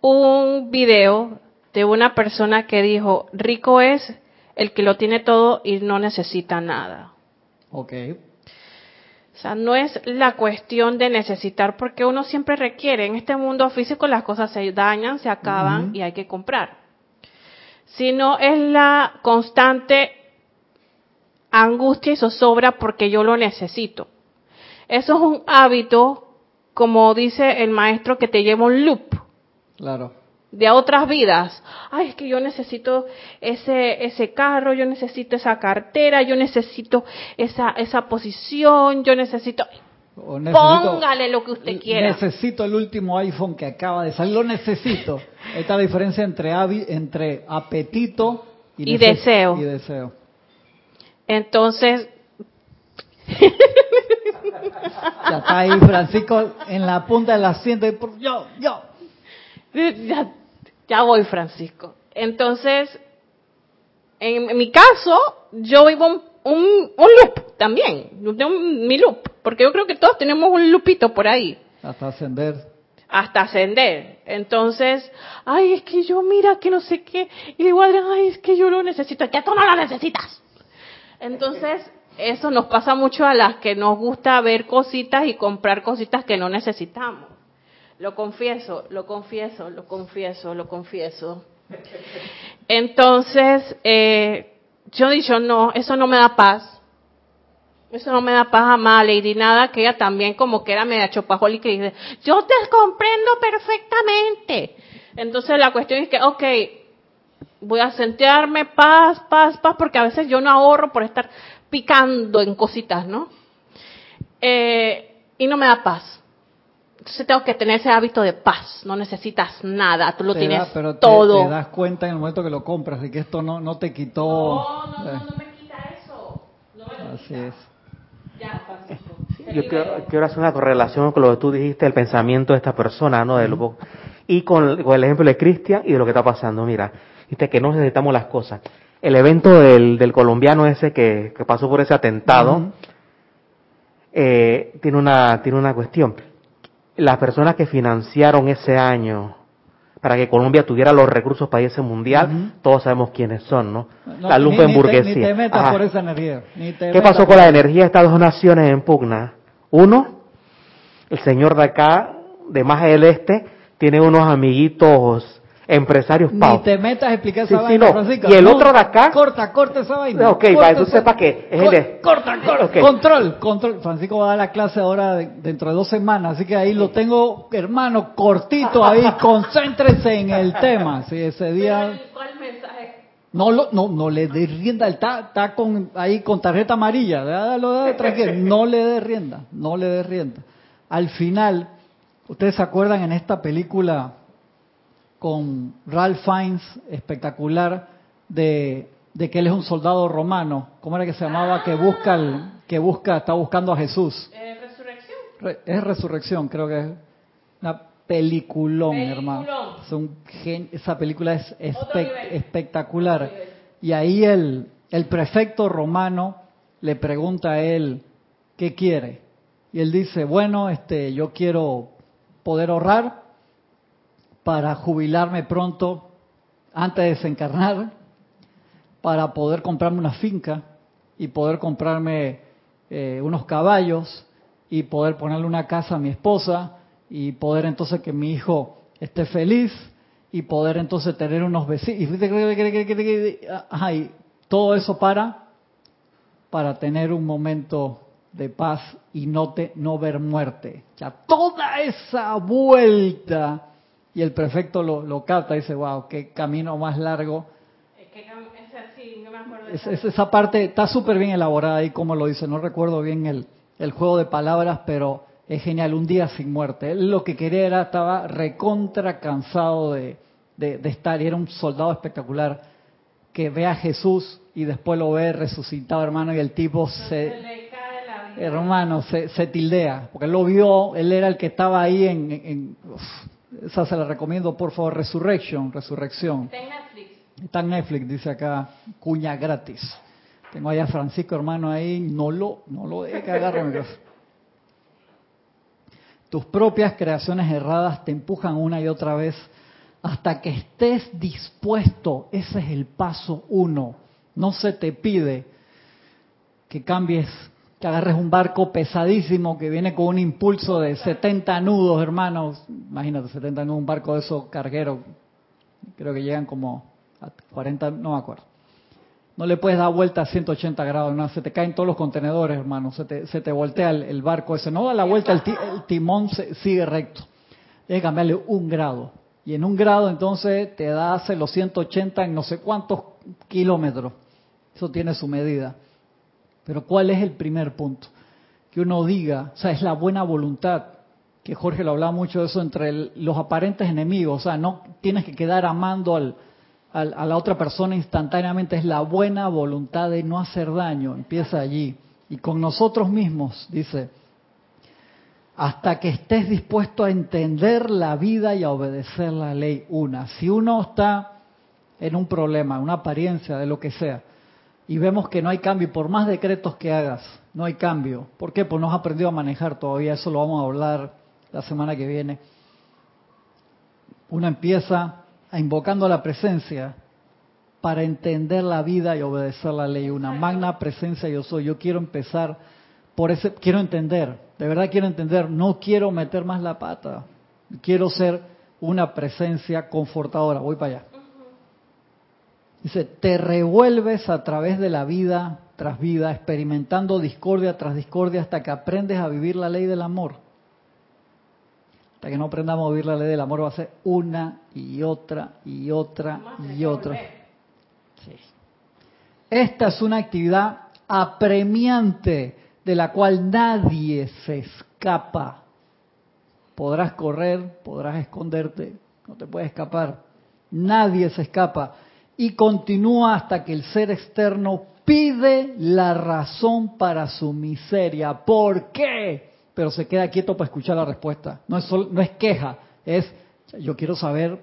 C: un video de una persona que dijo, rico es el que lo tiene todo y no necesita nada.
A: Ok.
C: O sea, no es la cuestión de necesitar, porque uno siempre requiere. En este mundo físico las cosas se dañan, se acaban y hay que comprar. Sino es la constante angustia y zozobra porque yo lo necesito. Eso es un hábito, como dice el maestro, que te lleva un loop.
A: Claro.
C: De otras vidas. Ay, es que yo necesito ese, ese carro, yo necesito esa cartera, yo necesito esa, esa posición, yo necesito... Póngale lo que usted quiera.
A: Necesito el último iPhone que acaba de salir, lo necesito. Esta diferencia entre, entre apetito
C: y, deseo.
A: y deseo.
C: Entonces...
A: ya está ahí Francisco en la punta del asiento. Y yo, yo.
C: Ya, ya voy, Francisco. Entonces, en, mi caso, yo vivo un, un, loop también. mi loop. Porque yo creo que todos tenemos un loopito por ahí.
A: Hasta ascender.
C: Hasta ascender. Entonces, ay, es que yo mira que no sé qué. Y digo, ay, es que yo lo necesito. Ya tú no lo necesitas. Entonces, eso nos pasa mucho a las que nos gusta ver cositas y comprar cositas que no necesitamos. Lo confieso, lo confieso, lo confieso, lo confieso. Entonces, eh, yo dicho, no, eso no me da paz. Eso no me da paz a mal y nada, que ella también como que era media y dice, yo te comprendo perfectamente. Entonces la cuestión es que, ok, voy a sentirme paz, paz, paz, porque a veces yo no ahorro por estar picando en cositas, ¿no? Eh, y no me da paz. Entonces tengo que tener ese hábito de paz. No necesitas nada, tú lo tienes pero todo.
A: Te, das cuenta en el momento que lo compras de que esto no, no te quitó.
C: No, no, no, no me quita eso. No me lo Así es. Ya, Francisco.
B: Yo quiero, hacer una correlación con lo que tú dijiste, el pensamiento de esta persona, ¿no? y con, con, el ejemplo de Cristian y de lo que está pasando. Mira, que no necesitamos las cosas. El evento del, colombiano ese que, pasó por ese atentado, eh, tiene una tiene una cuestión. Las personas que financiaron ese año para que Colombia tuviera los recursos para ese mundial, todos sabemos quiénes son, ¿no? la lupa en burguesía.
A: Ni te metas por esa energía.
B: ¿Qué pasó con la energía de estas dos naciones en pugna? Uno, el señor de acá, de más del este, tiene unos amiguitos empresarios
A: Ni te metas a explicar esa
B: vaina, Francisco. Y el otro de acá.
A: Corta, corta esa vaina.
B: Ok, para que tú sepas que es el
A: Corta, corta. Control, control. Francisco va a dar la clase ahora dentro de dos semanas, así que ahí lo tengo, hermano, cortito ahí. concéntrese en el tema. Sí, ese día.
C: ¿Cuál mensaje?
A: No, lo, no, no le dé rienda, está, está con, ahí con tarjeta amarilla, dale, tranquilo, no le dé rienda, no le dé rienda. Al final, ustedes se acuerdan en esta película con Ralph Fiennes, espectacular, de, que él es un soldado romano. ¿Cómo era que se llamaba? Que busca, el, que busca, está buscando a Jesús.
C: Eh, resurrección.
A: es Resurrección, creo que es una peliculón, hermano. esa película es espectacular. Y ahí el, el prefecto romano le pregunta a él, ¿qué quiere? Y él dice, bueno, este, yo quiero poder ahorrar para jubilarme pronto antes de desencarnar, para poder comprarme una finca y poder comprarme eh, unos caballos y poder ponerle una casa a mi esposa y poder entonces que mi hijo esté feliz y poder entonces tener unos vecinos y todo eso para para tener un momento de paz y no te no ver muerte. Ya toda esa vuelta y el prefecto lo, lo capta y dice, wow, qué camino más largo. Es, esa parte está súper bien elaborada ahí, como lo dice. No recuerdo bien el, el juego de palabras, pero es genial. Un día sin muerte. Él lo que quería era, estaba recontra cansado de, de, estar y era un soldado espectacular que ve a Jesús y después lo ve resucitado, hermano, y el tipo se, hermano, se, se, tildea, porque él lo vio, él era el que estaba ahí en, en esa se la recomiendo, por favor, Resurrection, Resurrección.
C: Está en Netflix.
A: Está en Netflix, dice acá, cuña gratis. Tengo allá a Francisco, hermano, ahí, no lo, no lo deje que agarre Tus propias creaciones erradas te empujan una y otra vez hasta que estés dispuesto. Ese es el paso uno. No se te pide que cambies que agarres un barco pesadísimo que viene con un impulso de 70 nudos, hermanos. Imagínate, 70 nudos, un barco de esos cargueros. Creo que llegan como a 40, no me acuerdo. No le puedes dar vuelta a 180 grados, no, se te caen todos los contenedores, hermano. Se te, se te voltea el, barco ese. No da la vuelta, el, timón sigue recto. Tienes que cambiarle un grado. Y en un grado entonces te da hace los 180 en no sé cuántos kilómetros. Eso tiene su medida. Pero ¿cuál es el primer punto? Que uno diga, o sea, es la buena voluntad, que Jorge lo hablaba mucho de eso entre los aparentes enemigos, o sea, no tienes que quedar amando al, a la otra persona instantáneamente, es la buena voluntad de no hacer daño, empieza allí. Y con nosotros mismos, dice, hasta que estés dispuesto a entender la vida y a obedecer la ley una. Si uno está en un problema, una apariencia de lo que sea, y vemos que no hay cambio, por más decretos que hagas, no hay cambio. ¿Por qué? Pues no has aprendido a manejar todavía, eso lo vamos a hablar la semana que viene. Uno empieza a invocando la presencia para entender la vida y obedecer la ley. Una magna presencia yo soy. Yo quiero empezar por ese, quiero entender, de verdad quiero entender, no quiero meter más la pata. Quiero ser una presencia confortadora. Voy para allá. Dice, te revuelves a través de la vida tras vida, experimentando discordia tras discordia hasta que aprendes a vivir la ley del amor. Hasta que no aprendamos a vivir la ley del amor va a ser una y otra y otra y otra. Esta es una actividad apremiante de la cual nadie se escapa. Podrás correr, podrás esconderte, no te puedes escapar. Nadie se escapa y continúa hasta que el ser externo pide la razón para su miseria. ¿Por qué? Pero se queda quieto para escuchar la respuesta. No es, no es queja, es yo quiero saber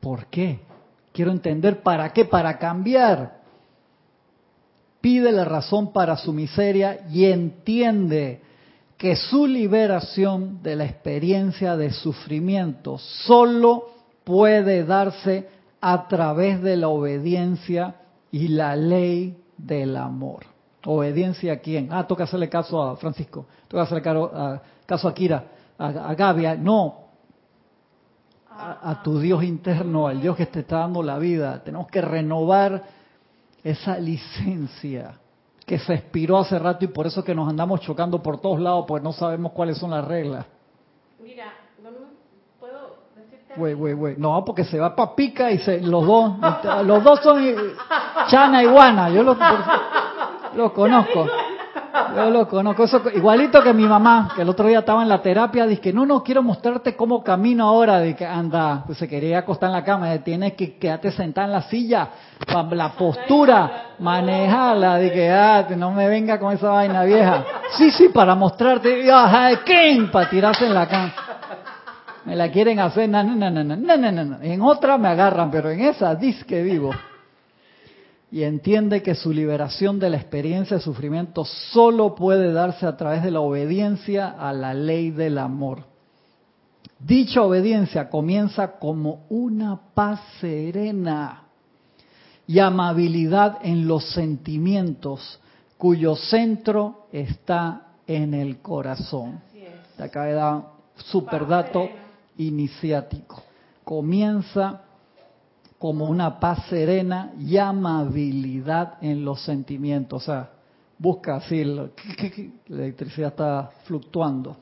A: por qué. Quiero entender para qué, para cambiar. pide la razón para su miseria y entiende que su liberación de la experiencia de sufrimiento solo puede darse a través de la obediencia y la ley del amor. ¿Obediencia a quién? Ah, toca hacerle caso a Francisco, toca hacerle caso a Kira, a, Gavia. No, a, a, tu Dios interno, al Dios que te está dando la vida. Tenemos que renovar esa licencia que se expiró hace rato y por eso que nos andamos chocando por todos lados, pues no sabemos cuáles son las reglas.
C: Mira.
A: Güey, güey, güey. No, porque se va para pica y se, los dos, los dos son Chana y Guana. Yo los, los conozco. Yo lo conozco, eso, igualito que mi mamá, que el otro día estaba en la terapia, que no, no quiero mostrarte cómo camino ahora, de que anda, pues se quería acostar en la cama, tienes que quedarte sentada en la silla, la postura, manejarla, que ah, no me venga con esa vaina vieja. Sí, sí, para mostrarte, ¿quién? Para tirarse en la cama. Me la quieren hacer, no, no, no, no, no, no, no. En otra me agarran, pero en esa disque vivo y entiende que su liberación de la experiencia de sufrimiento solo puede darse a través de la obediencia a la ley del amor. Dicha obediencia comienza como una paz serena y amabilidad en los sentimientos cuyo centro está en el corazón. Te acaba de dar super dato iniciático. Comienza como una paz serena y amabilidad en los sentimientos. O sea, busca así, la electricidad está fluctuando.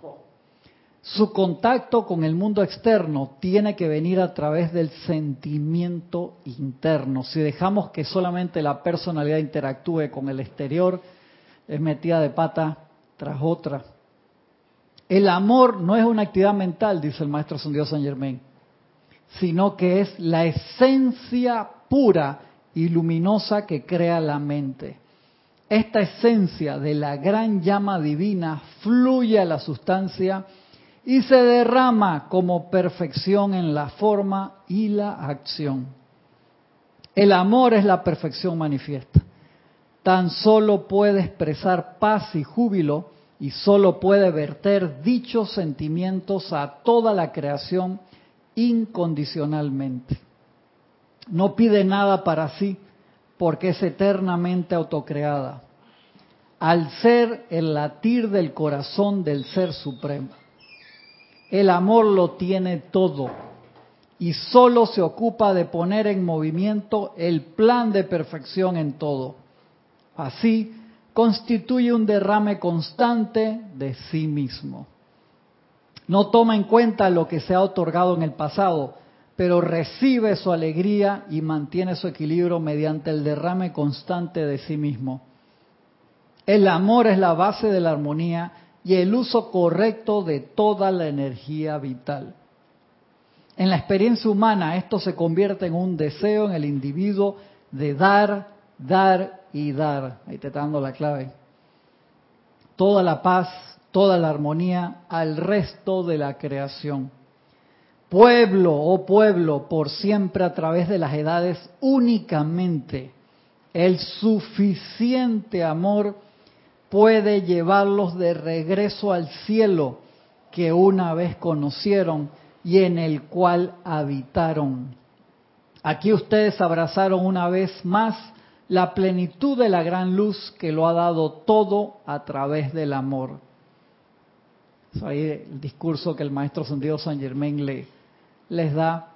A: Su contacto con el mundo externo tiene que venir a través del sentimiento interno. Si dejamos que solamente la personalidad interactúe con el exterior, es metida de pata tras otra. El amor no es una actividad mental, dice el maestro Dios San Germain sino que es la esencia pura y luminosa que crea la mente. Esta esencia de la gran llama divina fluye a la sustancia y se derrama como perfección en la forma y la acción. El amor es la perfección manifiesta. Tan solo puede expresar paz y júbilo y solo puede verter dichos sentimientos a toda la creación incondicionalmente. No pide nada para sí porque es eternamente autocreada. Al ser el latir del corazón del Ser Supremo. El amor lo tiene todo y solo se ocupa de poner en movimiento el plan de perfección en todo. Así, constituye un derrame constante de sí mismo. No toma en cuenta lo que se ha otorgado en el pasado, pero recibe su alegría y mantiene su equilibrio mediante el derrame constante de sí mismo. El amor es la base de la armonía y el uso correcto de toda la energía vital. En la experiencia humana esto se convierte en un deseo en el individuo de dar, dar y dar. Ahí te dando la clave. Toda la paz, toda la armonía al resto de la creación. Pueblo, oh pueblo, por siempre a través de las edades únicamente el suficiente amor puede llevarlos de regreso al cielo que una vez conocieron y en el cual habitaron. Aquí ustedes abrazaron una vez más la plenitud de la gran luz que lo ha dado todo a través del amor ahí el discurso que el maestro Sendido San Germain le, les da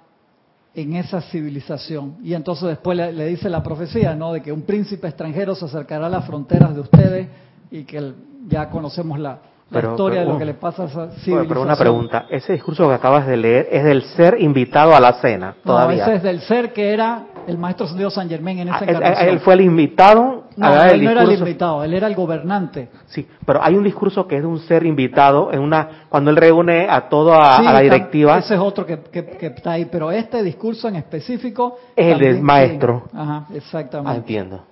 A: en esa civilización. Y entonces después le, dice la profecía, ¿no? De que un príncipe extranjero se acercará a las fronteras de ustedes y que ya conocemos la, historia de lo que le pasa a esa civilización.
B: Pero una pregunta, ese discurso que acabas de leer es del ser invitado a la cena, todavía.
A: No, ese es del ser que era el maestro Sendido San Germain en esa ah,
B: encarnación. Él fue el invitado
A: no, él no era el invitado, él era el gobernante.
B: Sí, pero hay un discurso que es de un ser invitado en una cuando él reúne a toda la directiva.
A: Ese es otro que, está ahí, pero este discurso en específico
B: es el del maestro.
A: Ajá, exactamente.
B: Ah, entiendo.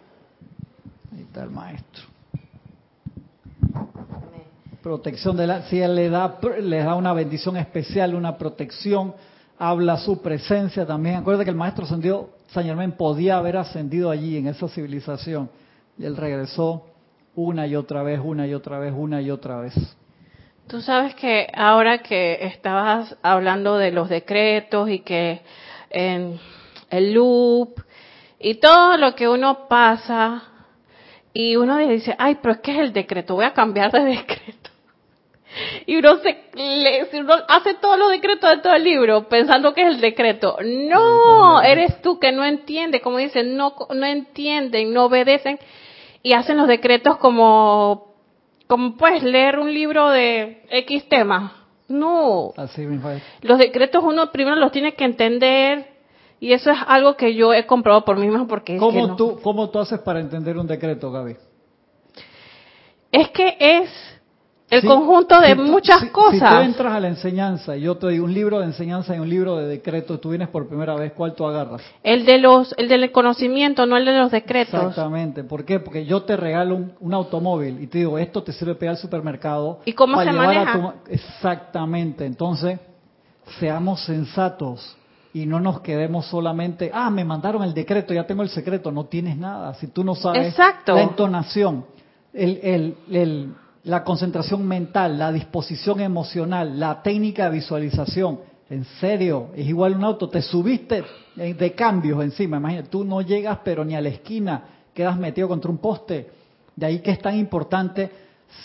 A: Ahí está el maestro. Protección de la, si él le da, le da una bendición especial, una protección, habla su presencia también. Acuérdate que el maestro ascendió, San Germán podía haber ascendido allí en esa civilización Y él regresó una y otra vez, una y otra vez, una y otra vez.
C: Tú sabes que ahora que estabas hablando de los decretos y que en el loop y todo lo que uno pasa y uno dice, ay, pero es que es el decreto, voy a cambiar de decreto. Y uno, se, uno hace todos los decretos de todo el libro pensando que es el decreto. No, eres tú que no entiendes, como dicen, no, no entienden, no obedecen y hacen los decretos como, como puedes leer un libro de X tema. No.
A: Así
C: Los decretos uno primero los tiene que entender, y eso es algo que yo he comprobado por mí mismo porque...
A: ¿Cómo, tú, ¿Cómo tú haces para entender un decreto, Gaby?
C: Es que es el conjunto de muchas cosas. Si
A: tú entras a la enseñanza y yo te doy un libro de enseñanza y un libro de decretos, tú vienes por primera vez, ¿cuál tú agarras?
C: El de los, el del conocimiento, no el de los decretos.
A: Exactamente. ¿Por qué? Porque yo te regalo un, automóvil y te digo, esto te sirve para ir al supermercado.
C: ¿Y cómo se maneja?
A: Exactamente. Entonces, seamos sensatos y no nos quedemos solamente, ah, me mandaron el decreto, ya tengo el secreto, no tienes nada. Si tú no sabes la entonación, el, el, la concentración mental, la disposición emocional, la técnica de visualización, en serio, es igual un auto, te subiste de cambios encima, imagínate, tú no llegas pero ni a la esquina, quedas metido contra un poste. De ahí que es tan importante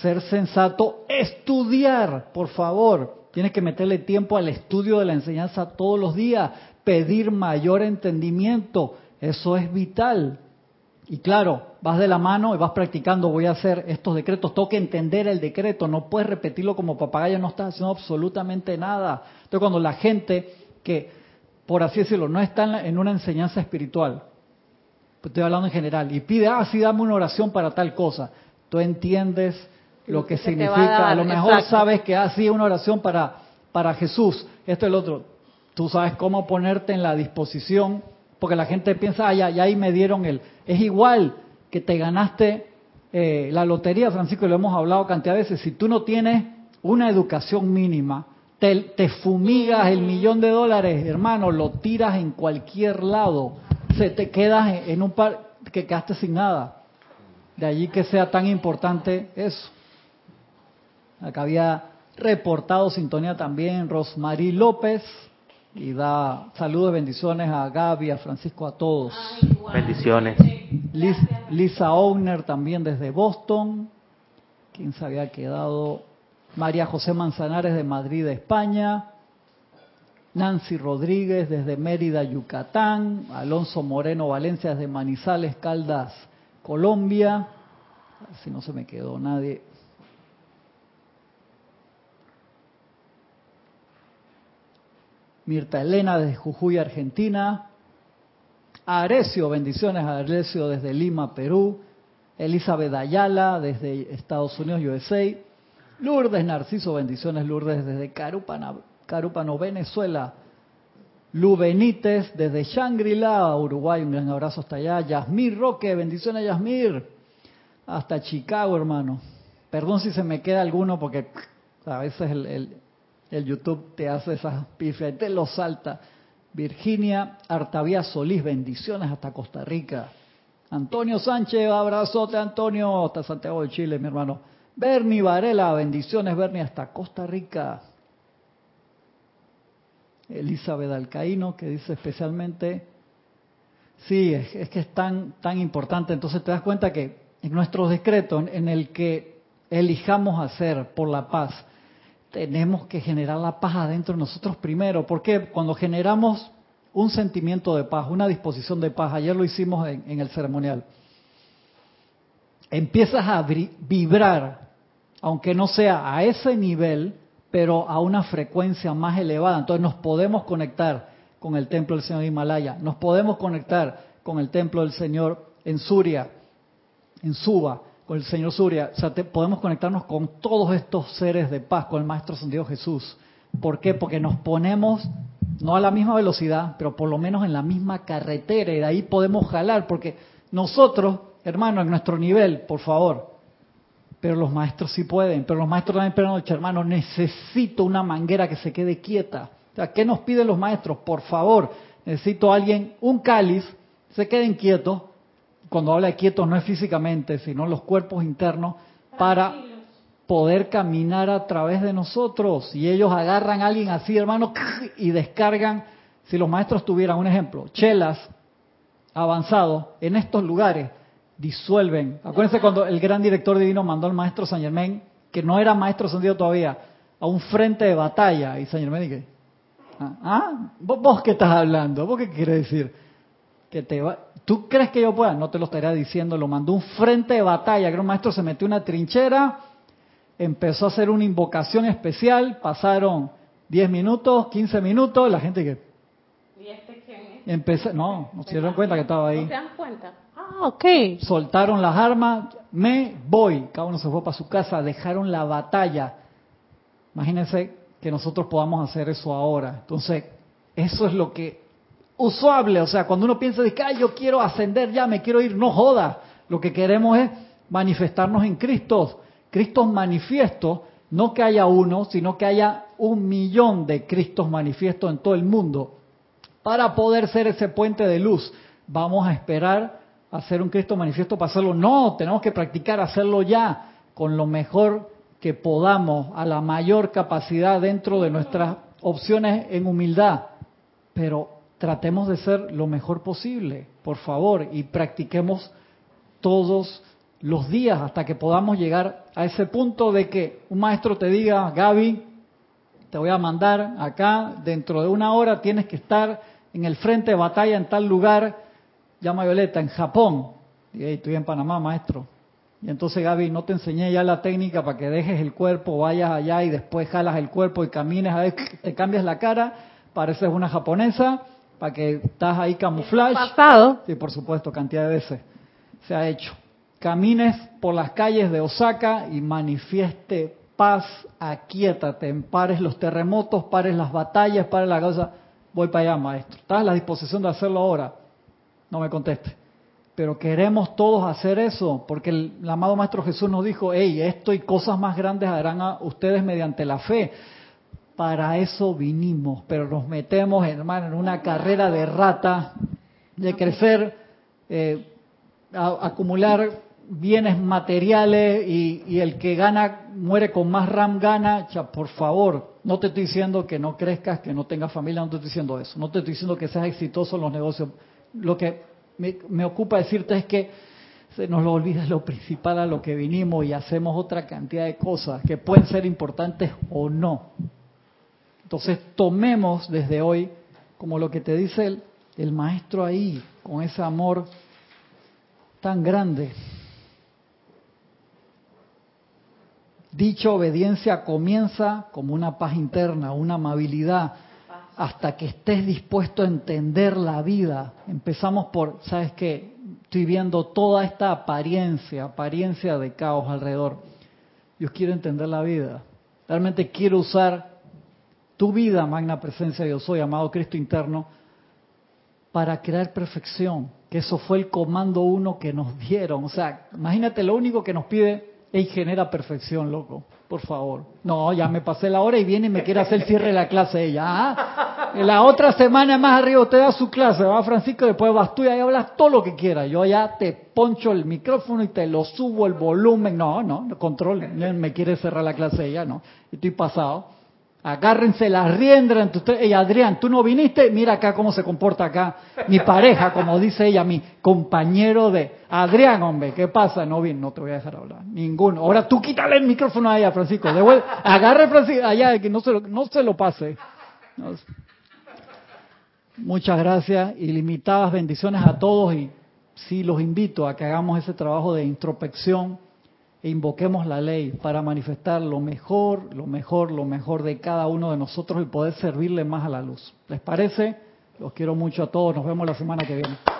A: ser sensato, estudiar, por favor, Tienes que meterle tiempo al estudio de la enseñanza todos los días, pedir mayor entendimiento. Eso es vital. Y claro, vas de la mano y vas practicando, voy a hacer estos decretos, tengo que entender el decreto, no puedes repetirlo como papagayo, no estás haciendo absolutamente nada. Entonces cuando la gente que, por así decirlo, no está en, una enseñanza espiritual, pues estoy hablando en general, y pide, ah, sí, dame una oración para tal cosa, tú entiendes lo que, significa. A, lo mejor sabes que así una oración para, para Jesús, esto es el otro. Tú sabes cómo ponerte en la disposición, porque la gente piensa, ah, ya, ahí me dieron el... Es igual que te ganaste eh, la lotería, Francisco, y lo hemos hablado cantidad de veces. Si tú no tienes una educación mínima, te, te fumigas el millón de dólares, hermano, lo tiras en cualquier lado, se te quedas en un par que quedaste sin nada. De allí que sea tan importante eso. Acá había reportado sintonía también Rosmarie López y da saludos, bendiciones a Gaby, a Francisco, a todos.
B: bendiciones.
A: Lisa Owner también desde Boston. ¿Quién se había quedado? María José Manzanares de Madrid, España. Nancy Rodríguez desde Mérida, Yucatán. Alonso Moreno Valencia desde Manizales, Caldas, Colombia. Si no se me quedó nadie. Mirta Elena desde Jujuy, Argentina. Arecio, bendiciones a Arecio desde Lima, Perú. Elizabeth Ayala desde Estados Unidos, USA. Lourdes Narciso, bendiciones Lourdes desde Carúpano, Venezuela. Lu Benítez desde Shangri-La, Uruguay, un gran abrazo hasta allá. Yasmir Roque, bendiciones Yasmir. Hasta Chicago, hermano. Perdón si se me queda alguno porque a veces el, el YouTube te hace esas pifias, te lo salta. Virginia Artavía Solís, bendiciones hasta Costa Rica. Antonio Sánchez, abrazote Antonio, hasta Santiago de Chile, mi hermano. Bernie Varela, bendiciones Bernie hasta Costa Rica. Elizabeth Alcaíno, que dice especialmente, sí, es, que es tan, tan importante. Entonces te das cuenta que en nuestros decretos, en el que elijamos hacer por la paz, tenemos que generar la paz adentro de nosotros primero, porque cuando generamos un sentimiento de paz, una disposición de paz, ayer lo hicimos en, el ceremonial, empiezas a vibrar, aunque no sea a ese nivel, pero a una frecuencia más elevada. Entonces nos podemos conectar con el templo del Señor Himalaya, nos podemos conectar con el templo del Señor en Suria, en Suba, con el Señor Surya, o sea, podemos conectarnos con todos estos seres de paz, con el Maestro Dios Jesús. ¿Por qué? Porque nos ponemos no a la misma velocidad, pero por lo menos en la misma carretera y de ahí podemos jalar, porque nosotros, hermano, en nuestro nivel, por favor, pero los maestros sí pueden, pero los maestros también, pero noche, hermano, necesito una manguera que se quede quieta. O sea, ¿qué nos piden los maestros? Por favor, necesito a alguien, un cáliz, se queden quietos, cuando habla de quietos no es físicamente, sino los cuerpos internos, para poder caminar a través de nosotros. Y ellos agarran a alguien así, hermano, y descargan, si los maestros tuvieran un ejemplo, chelas avanzados en estos lugares, disuelven. Acuérdense cuando el gran director divino mandó al maestro San Germain, que no era maestro ascendido todavía, a un frente de batalla. Y San Germain dije, ¿ah? ¿Ah? ¿Vos, qué estás hablando? ¿Vos qué quieres decir? Que te va... ¿Tú crees que yo pueda? No te lo estaría diciendo, lo mandó un frente de batalla, que un maestro se metió en una trinchera, empezó a hacer una invocación especial, pasaron 10 minutos, 15 minutos, la gente que...
C: ¿Y este quién es?
A: Empezó, no, no se dieron cuenta que estaba ahí.
C: ¿No se dan cuenta? Ah, ok.
A: Soltaron las armas, me voy. Cada uno se fue para su casa, dejaron la batalla. Imagínense que nosotros podamos hacer eso ahora. Entonces, eso es lo que usable, o sea, cuando uno piensa de que yo quiero ascender ya, me quiero ir, no joda. Lo que queremos es manifestarnos en Cristo. Cristo manifiesto, no que haya uno, sino que haya un millón de Cristos manifiestos en todo el mundo. Para poder ser ese puente de luz, vamos a esperar hacer un Cristo manifiesto para hacerlo. No, tenemos que practicar hacerlo ya, con lo mejor que podamos, a la mayor capacidad dentro de nuestras opciones en humildad. Pero tratemos de ser lo mejor posible, por favor, y practiquemos todos los días hasta que podamos llegar a ese punto de que un maestro te diga, Gaby, te voy a mandar acá, dentro de una hora tienes que estar en el frente de batalla en tal lugar, llama Violeta, en Japón. Y estoy en Panamá, maestro. Y entonces, Gaby, no te enseñé ya la técnica para que dejes el cuerpo, vayas allá y después jalas el cuerpo y camines, a ver, te cambias la cara, pareces una japonesa para que estás ahí camuflaje.
C: Pasado.
A: Sí, por supuesto, cantidad de veces se ha hecho. Camines por las calles de Osaka y manifieste paz, aquietate, pares los terremotos, pares las batallas, pares la cosa. Voy para allá, maestro. ¿Estás a la disposición de hacerlo ahora? No me conteste. Pero queremos todos hacer eso, porque el, el amado Maestro Jesús nos dijo, hey, esto y cosas más grandes harán a ustedes mediante la fe para eso vinimos, pero nos metemos, hermano, en una carrera de rata, de crecer, eh, acumular bienes materiales y, el que gana muere con más RAM gana. Por favor, no te estoy diciendo que no crezcas, que no tengas familia, no te estoy diciendo eso. No te estoy diciendo que seas exitoso en los negocios. Lo que me, me ocupa decirte es que se nos lo olvida lo principal a lo que vinimos y hacemos otra cantidad de cosas que pueden ser importantes o no. Entonces tomemos desde hoy, como lo que te dice el, maestro ahí, con ese amor tan grande. Dicha obediencia comienza como una paz interna, una amabilidad, hasta que estés dispuesto a entender la vida. Empezamos por, ¿sabes qué? Estoy viendo toda esta apariencia, apariencia de caos alrededor. Yo quiero entender la vida. Realmente quiero usar tu vida, magna presencia yo soy, amado Cristo interno, para crear perfección, que eso fue el comando uno que nos dieron. O sea, imagínate, lo único que nos pide es genera perfección, loco, por favor. No, ya me pasé la hora y viene y me quiere hacer el cierre de la clase ella. ¿ah? La otra semana más arriba usted da su clase, va Francisco, después vas tú y ahí hablas todo lo que quieras. Yo ya te poncho el micrófono y te lo subo el volumen. No, no, control, me quiere cerrar la clase ella, no. Estoy pasado. Agárrense las riendas entre ustedes. Ey, Adrián, tú no viniste, mira acá cómo se comporta acá mi pareja, como dice ella, mi compañero de Adrián, hombre, ¿qué pasa? No vino, no te voy a dejar hablar. Ninguno. Ahora tú quítale el micrófono a ella, Francisco. Devuelve, agarre Francisco allá, que no se lo, no se lo pase. Muchas gracias, ilimitadas bendiciones a todos y sí los invito a que hagamos ese trabajo de introspección e invoquemos la ley para manifestar lo mejor, lo mejor, lo mejor de cada uno de nosotros y poder servirle más a la luz. ¿Les parece? Los quiero mucho a todos. Nos vemos la semana que viene.